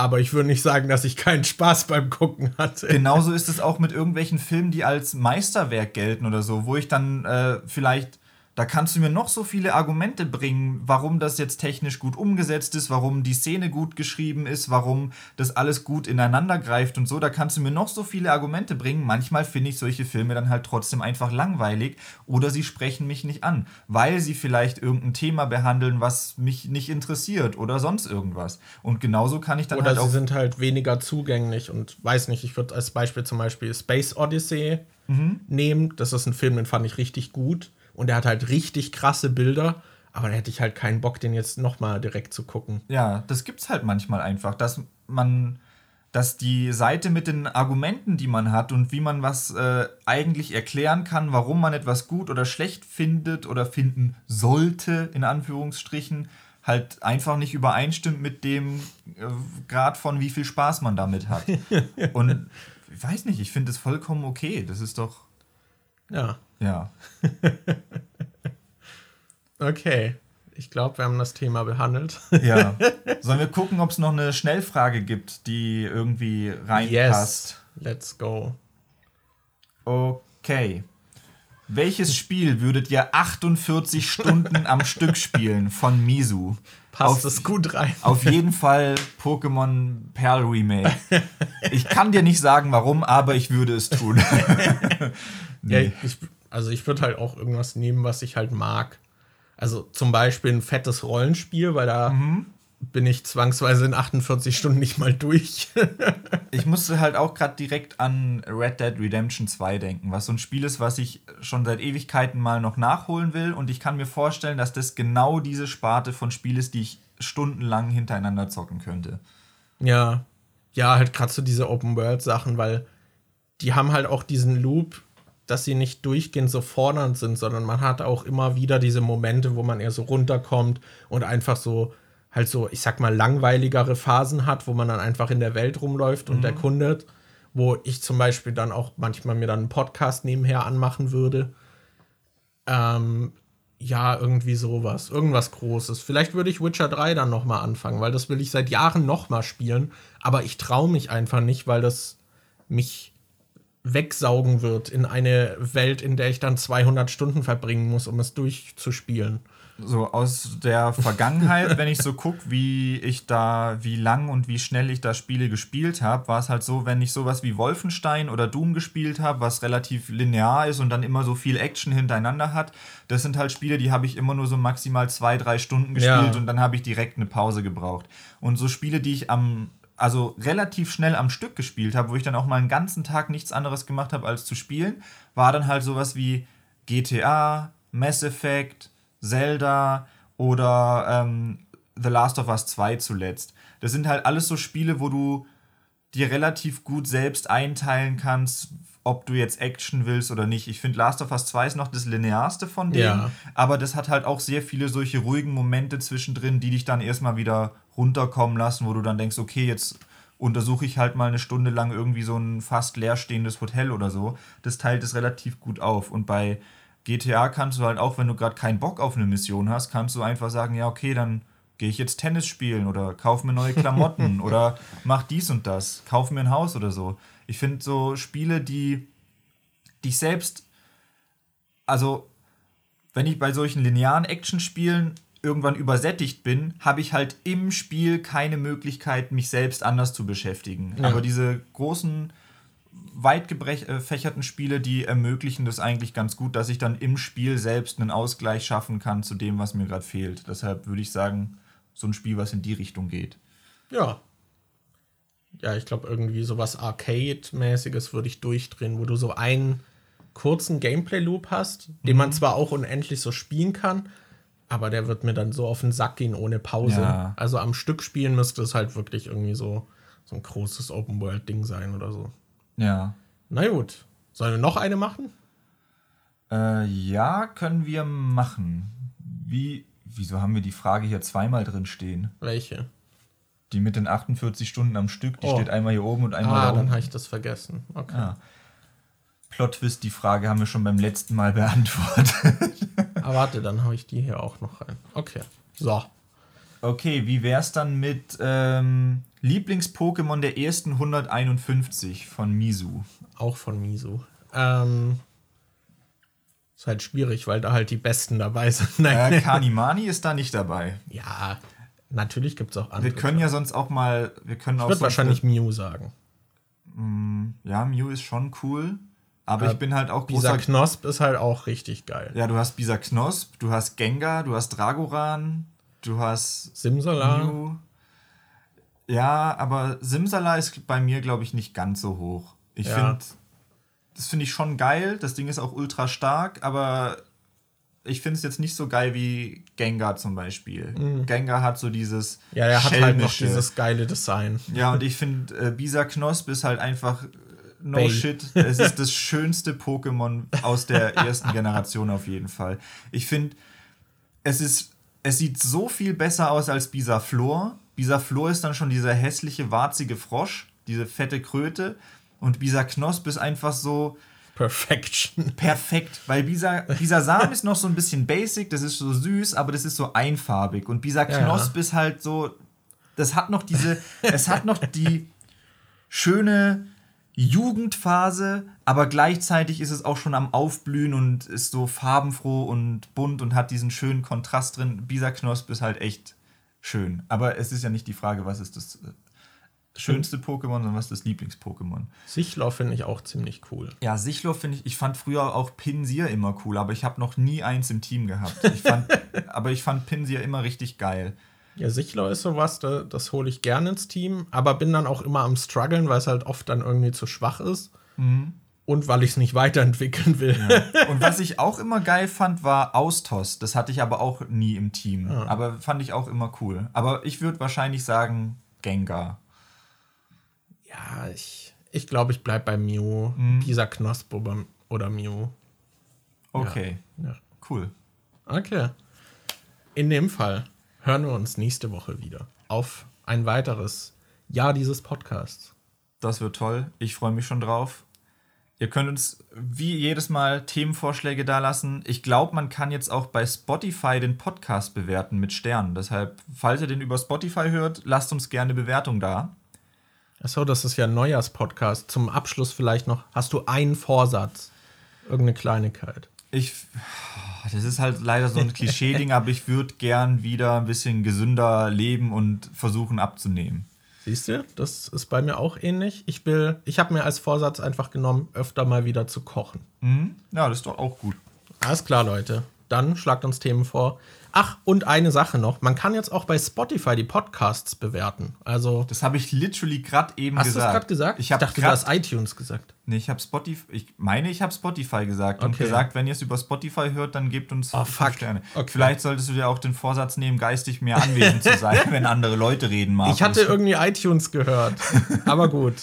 Aber ich würde nicht sagen, dass ich keinen Spaß beim Gucken hatte.
Genauso ist es auch mit irgendwelchen Filmen, die als Meisterwerk gelten oder so, wo ich dann äh, vielleicht, da kannst du mir noch so viele Argumente bringen, warum das jetzt technisch gut umgesetzt ist, warum die Szene gut geschrieben ist, warum das alles gut ineinander greift und so. Da kannst du mir noch so viele Argumente bringen. Manchmal finde ich solche Filme dann halt trotzdem einfach langweilig oder sie sprechen mich nicht an, weil sie vielleicht irgendein Thema behandeln, was mich nicht interessiert oder sonst irgendwas. Und genauso kann ich dann
Oder
halt
sie
auch
sind halt weniger zugänglich und weiß nicht, ich würde als Beispiel zum Beispiel Space Odyssey
Mhm.
nehmen. Das ist ein Film, den fand ich richtig gut. Und der hat halt richtig krasse Bilder, aber da hätte ich halt keinen Bock, den jetzt nochmal direkt zu gucken.
Ja, das gibt's halt manchmal einfach, dass man, dass die Seite mit den Argumenten, die man hat und wie man was äh, eigentlich erklären kann, warum man etwas gut oder schlecht findet oder finden sollte, in Anführungsstrichen, halt einfach nicht übereinstimmt mit dem äh, Grad von wie viel Spaß man damit hat. <laughs> und ich weiß nicht, ich finde es vollkommen okay. Das ist doch,
Ja,
ja. <laughs>
okay. Ich glaube, wir haben das Thema behandelt.
Ja. <laughs> Sollen wir gucken, ob es noch eine Schnellfrage gibt, die irgendwie reinpasst?
let's go.
Okay. Welches Spiel würdet ihr 48 Stunden am <laughs> Stück spielen von Misu?
Passt
Auf-
es gut rein?
Auf jeden Fall Pokémon Pearl Remake. Ich kann dir nicht sagen, warum, aber ich würde es tun.
Ja, ich, also ich würde halt auch irgendwas nehmen, was ich halt mag. Also zum Beispiel ein fettes Rollenspiel, weil da
Mhm.
bin ich zwangsweise in 48 Stunden nicht mal durch. <laughs>
Ich musste halt auch gerade direkt an Red Dead Redemption 2 denken, was so ein Spiel ist, was ich schon seit Ewigkeiten mal noch nachholen will. Und ich kann mir vorstellen, dass das genau diese Sparte von Spiel ist, die ich stundenlang hintereinander zocken könnte.
ja, ja, halt gerade so diese Open-World-Sachen, weil die haben halt auch diesen Loop, dass sie nicht durchgehend so fordernd sind, sondern man hat auch immer wieder diese Momente, wo man eher so runterkommt und einfach so halt so, ich sag mal, langweiligere Phasen hat, wo man dann einfach in der Welt rumläuft und erkundet, wo ich zum Beispiel dann auch manchmal mir dann einen Podcast nebenher anmachen würde. Ähm, ja, irgendwie sowas. Irgendwas Großes. Vielleicht würde ich Witcher 3 dann noch mal anfangen, weil das will ich seit Jahren noch mal spielen. Aber ich traue mich einfach nicht, weil das mich wegsaugen wird in eine Welt, in der ich dann 200 Stunden verbringen muss, um es durchzuspielen.
So aus der Vergangenheit, wenn ich so gucke, wie ich da, wie lang und wie schnell ich da Spiele gespielt habe, war es halt so, wenn ich sowas wie Wolfenstein oder Doom gespielt habe, was relativ linear ist und dann immer so viel Action hintereinander hat, das sind halt Spiele, die habe ich immer nur so maximal zwei, drei Stunden gespielt
Ja.
und dann habe ich direkt eine Pause gebraucht. Und so Spiele, die ich am also relativ schnell am Stück gespielt habe, wo ich dann auch mal einen ganzen Tag nichts anderes gemacht habe als zu spielen, war dann halt sowas wie GTA, Mass Effect, Zelda oder ähm, The Last of Us 2 zuletzt. Das sind halt alles so Spiele, wo du dir relativ gut selbst einteilen kannst, ob du jetzt Action willst oder nicht. Ich finde, Last of Us 2 ist noch das linearste von denen,
Ja.
aber das hat halt auch sehr viele solche ruhigen Momente zwischendrin, die dich dann erstmal wieder runterkommen lassen, wo du dann denkst, okay, jetzt untersuche ich halt mal eine Stunde lang irgendwie so ein fast leerstehendes Hotel oder so. Das teilt es relativ gut auf. Und bei GTA kannst du halt auch, wenn du gerade keinen Bock auf eine Mission hast, kannst du einfach sagen, ja, okay, dann gehe ich jetzt Tennis spielen oder kauf mir neue Klamotten <laughs> oder mach dies und das, kauf mir ein Haus oder so. Ich finde so Spiele, die dich selbst, also wenn ich bei solchen linearen Actionspielen irgendwann übersättigt bin, habe ich halt im Spiel keine Möglichkeit, mich selbst anders zu beschäftigen.
Ja.
Aber diese großen, weit gefächerten Spiele, die ermöglichen das eigentlich ganz gut, dass ich dann im Spiel selbst einen Ausgleich schaffen kann zu dem, was mir gerade fehlt. Deshalb würde ich sagen, so ein Spiel, was in die Richtung geht.
Ja. Ja, ich glaube, irgendwie sowas Arcade-mäßiges würde ich durchdrehen, wo du so einen kurzen Gameplay-Loop hast, den
Mhm.
man zwar auch unendlich so spielen kann, aber der wird mir dann so auf den Sack gehen ohne Pause.
Ja.
Also am Stück spielen müsste es halt wirklich irgendwie so, so ein großes Open-World-Ding sein oder so.
Ja.
Na gut. Sollen wir noch eine machen?
Äh, ja, können wir machen. Wie, Wieso haben wir die Frage hier zweimal drin stehen?
Welche?
Die mit den 48 Stunden am Stück, die
Oh.
steht einmal hier oben und einmal
Ah,
da
dann
unten.
habe ich das vergessen. Okay.
Ah. Plot-Twist, die Frage haben wir schon beim letzten Mal beantwortet.
Aber warte, dann habe ich die hier auch noch rein. Okay. So.
Okay, wie wär's dann mit ähm, Lieblings-Pokémon der ersten 151 von Misu?
Auch von Misu. Ähm, ist halt schwierig, weil da halt die Besten dabei sind. Nein.
Äh, Kanimani ist da nicht dabei.
ja, natürlich gibt es auch andere.
Wir können ja sonst auch mal, wir können
ich
auch
würde wahrscheinlich Mew sagen.
Ja, Mew ist schon cool, aber
Äh,
ich bin halt auch großer
Knosp ist halt auch richtig geil.
Ja, du hast Bisa Knosp, du hast Gengar, du hast Dragoran, du hast
Simsala.
Mew. Ja, aber Simsala ist bei mir, glaube ich, nicht ganz so hoch. Ich
Ja.
finde, das finde ich schon geil. Das Ding ist auch ultra stark, aber ich finde es jetzt nicht so geil wie Gengar zum Beispiel. Gengar hat so dieses.
Mhm. Ja, er hat halt noch dieses geile Design.
Ja, und ich finde, äh, Bisa Knosp ist halt einfach. No
Bay.
shit. Es ist das schönste Pokémon aus der <laughs> ersten Generation auf jeden Fall. Ich finde, es ist. Es sieht so viel besser aus als Bisaflor. Bisaflor ist dann schon dieser hässliche, warzige Frosch, diese fette Kröte. Und Bisa Knosp ist einfach so
Perfection. <laughs>
perfekt, weil Bisa, Bisa Samen ist noch so ein bisschen basic, das ist so süß, aber das ist so einfarbig. Und Bisa
Ja,
Knosp ist halt so, das hat noch diese, es hat noch die schöne Jugendphase, aber gleichzeitig ist es auch schon am Aufblühen und ist so farbenfroh und bunt und hat diesen schönen Kontrast drin. Bisa Knosp ist halt echt schön. Aber es ist ja nicht die Frage, was ist das äh, schönste Pokémon, sondern was ist das Lieblings-Pokémon.
Sichlor finde ich auch ziemlich cool.
Ja, Sichlo finde ich, ich fand früher auch Pinsir immer cool, aber ich habe noch nie eins im Team gehabt. Ich fand, <laughs> aber ich fand Pinsir immer richtig geil.
Ja, Sichlor ist sowas, da, das hole ich gerne ins Team, aber bin dann auch immer am struggeln, weil es halt oft dann irgendwie zu schwach ist. Und weil ich es nicht weiterentwickeln will.
Und was ich auch immer geil fand, war Austos. Das hatte ich aber auch nie im Team. Aber fand ich auch immer cool. Aber ich würde wahrscheinlich sagen Gengar.
Ja, ich, ich glaube, ich bleibe bei Mew. Pisa Knosp oder, oder Mew.
Okay,
Ja.
cool.
Okay. In dem Fall hören wir uns nächste Woche wieder auf ein weiteres Jahr dieses Podcasts.
Das wird toll. Ich freue mich schon drauf. Ihr könnt uns wie jedes Mal Themenvorschläge dalassen. Ich glaube, man kann jetzt auch bei Spotify den Podcast bewerten mit Sternen. Deshalb, falls ihr den über Spotify hört, lasst uns gerne Bewertung da.
Achso, das ist ja ein Neujahrspodcast. Zum Abschluss vielleicht noch. Hast du einen Vorsatz? Irgendeine Kleinigkeit?
Ich, das ist halt leider so ein <laughs> Klischee-Ding, aber ich würde gern wieder ein bisschen gesünder leben und versuchen abzunehmen.
Siehst du, das ist bei mir auch ähnlich. Ich will, ich habe mir als Vorsatz einfach genommen, öfter mal wieder zu kochen.
Mhm. Ja, das ist doch auch gut.
Alles klar, Leute. Dann schlagt uns Themen vor. Ach, und eine Sache noch. Man kann jetzt auch bei Spotify die Podcasts bewerten. Also,
Das habe ich literally gerade eben
hast du es
gesagt.
gerade gesagt?
Ich, hab
dachte, du hast iTunes gesagt.
Nee, ich habe Spotify, ich meine, ich habe Spotify gesagt und
Okay.
gesagt, wenn ihr es über Spotify hört, dann gebt uns
Oh, fuck.
Sterne.
Okay.
Vielleicht solltest du dir auch den Vorsatz nehmen, geistig mehr anwesend zu sein, <laughs> wenn andere Leute reden, Markus.
Ich hatte irgendwie iTunes gehört. Aber gut.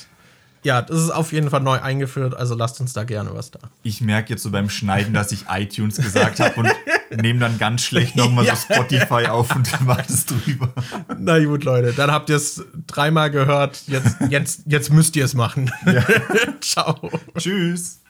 Ja, das ist auf jeden Fall neu eingeführt, also lasst uns da gerne was da.
ich merke jetzt so beim Schneiden, dass ich iTunes gesagt habe und <laughs> nehme dann ganz schlecht nochmal <laughs>
Ja.
so Spotify auf und mach das drüber.
Na gut, Leute, dann habt ihr es dreimal gehört. Jetzt, jetzt, jetzt müsst ihr es machen. <laughs> Ciao.
Tschüss.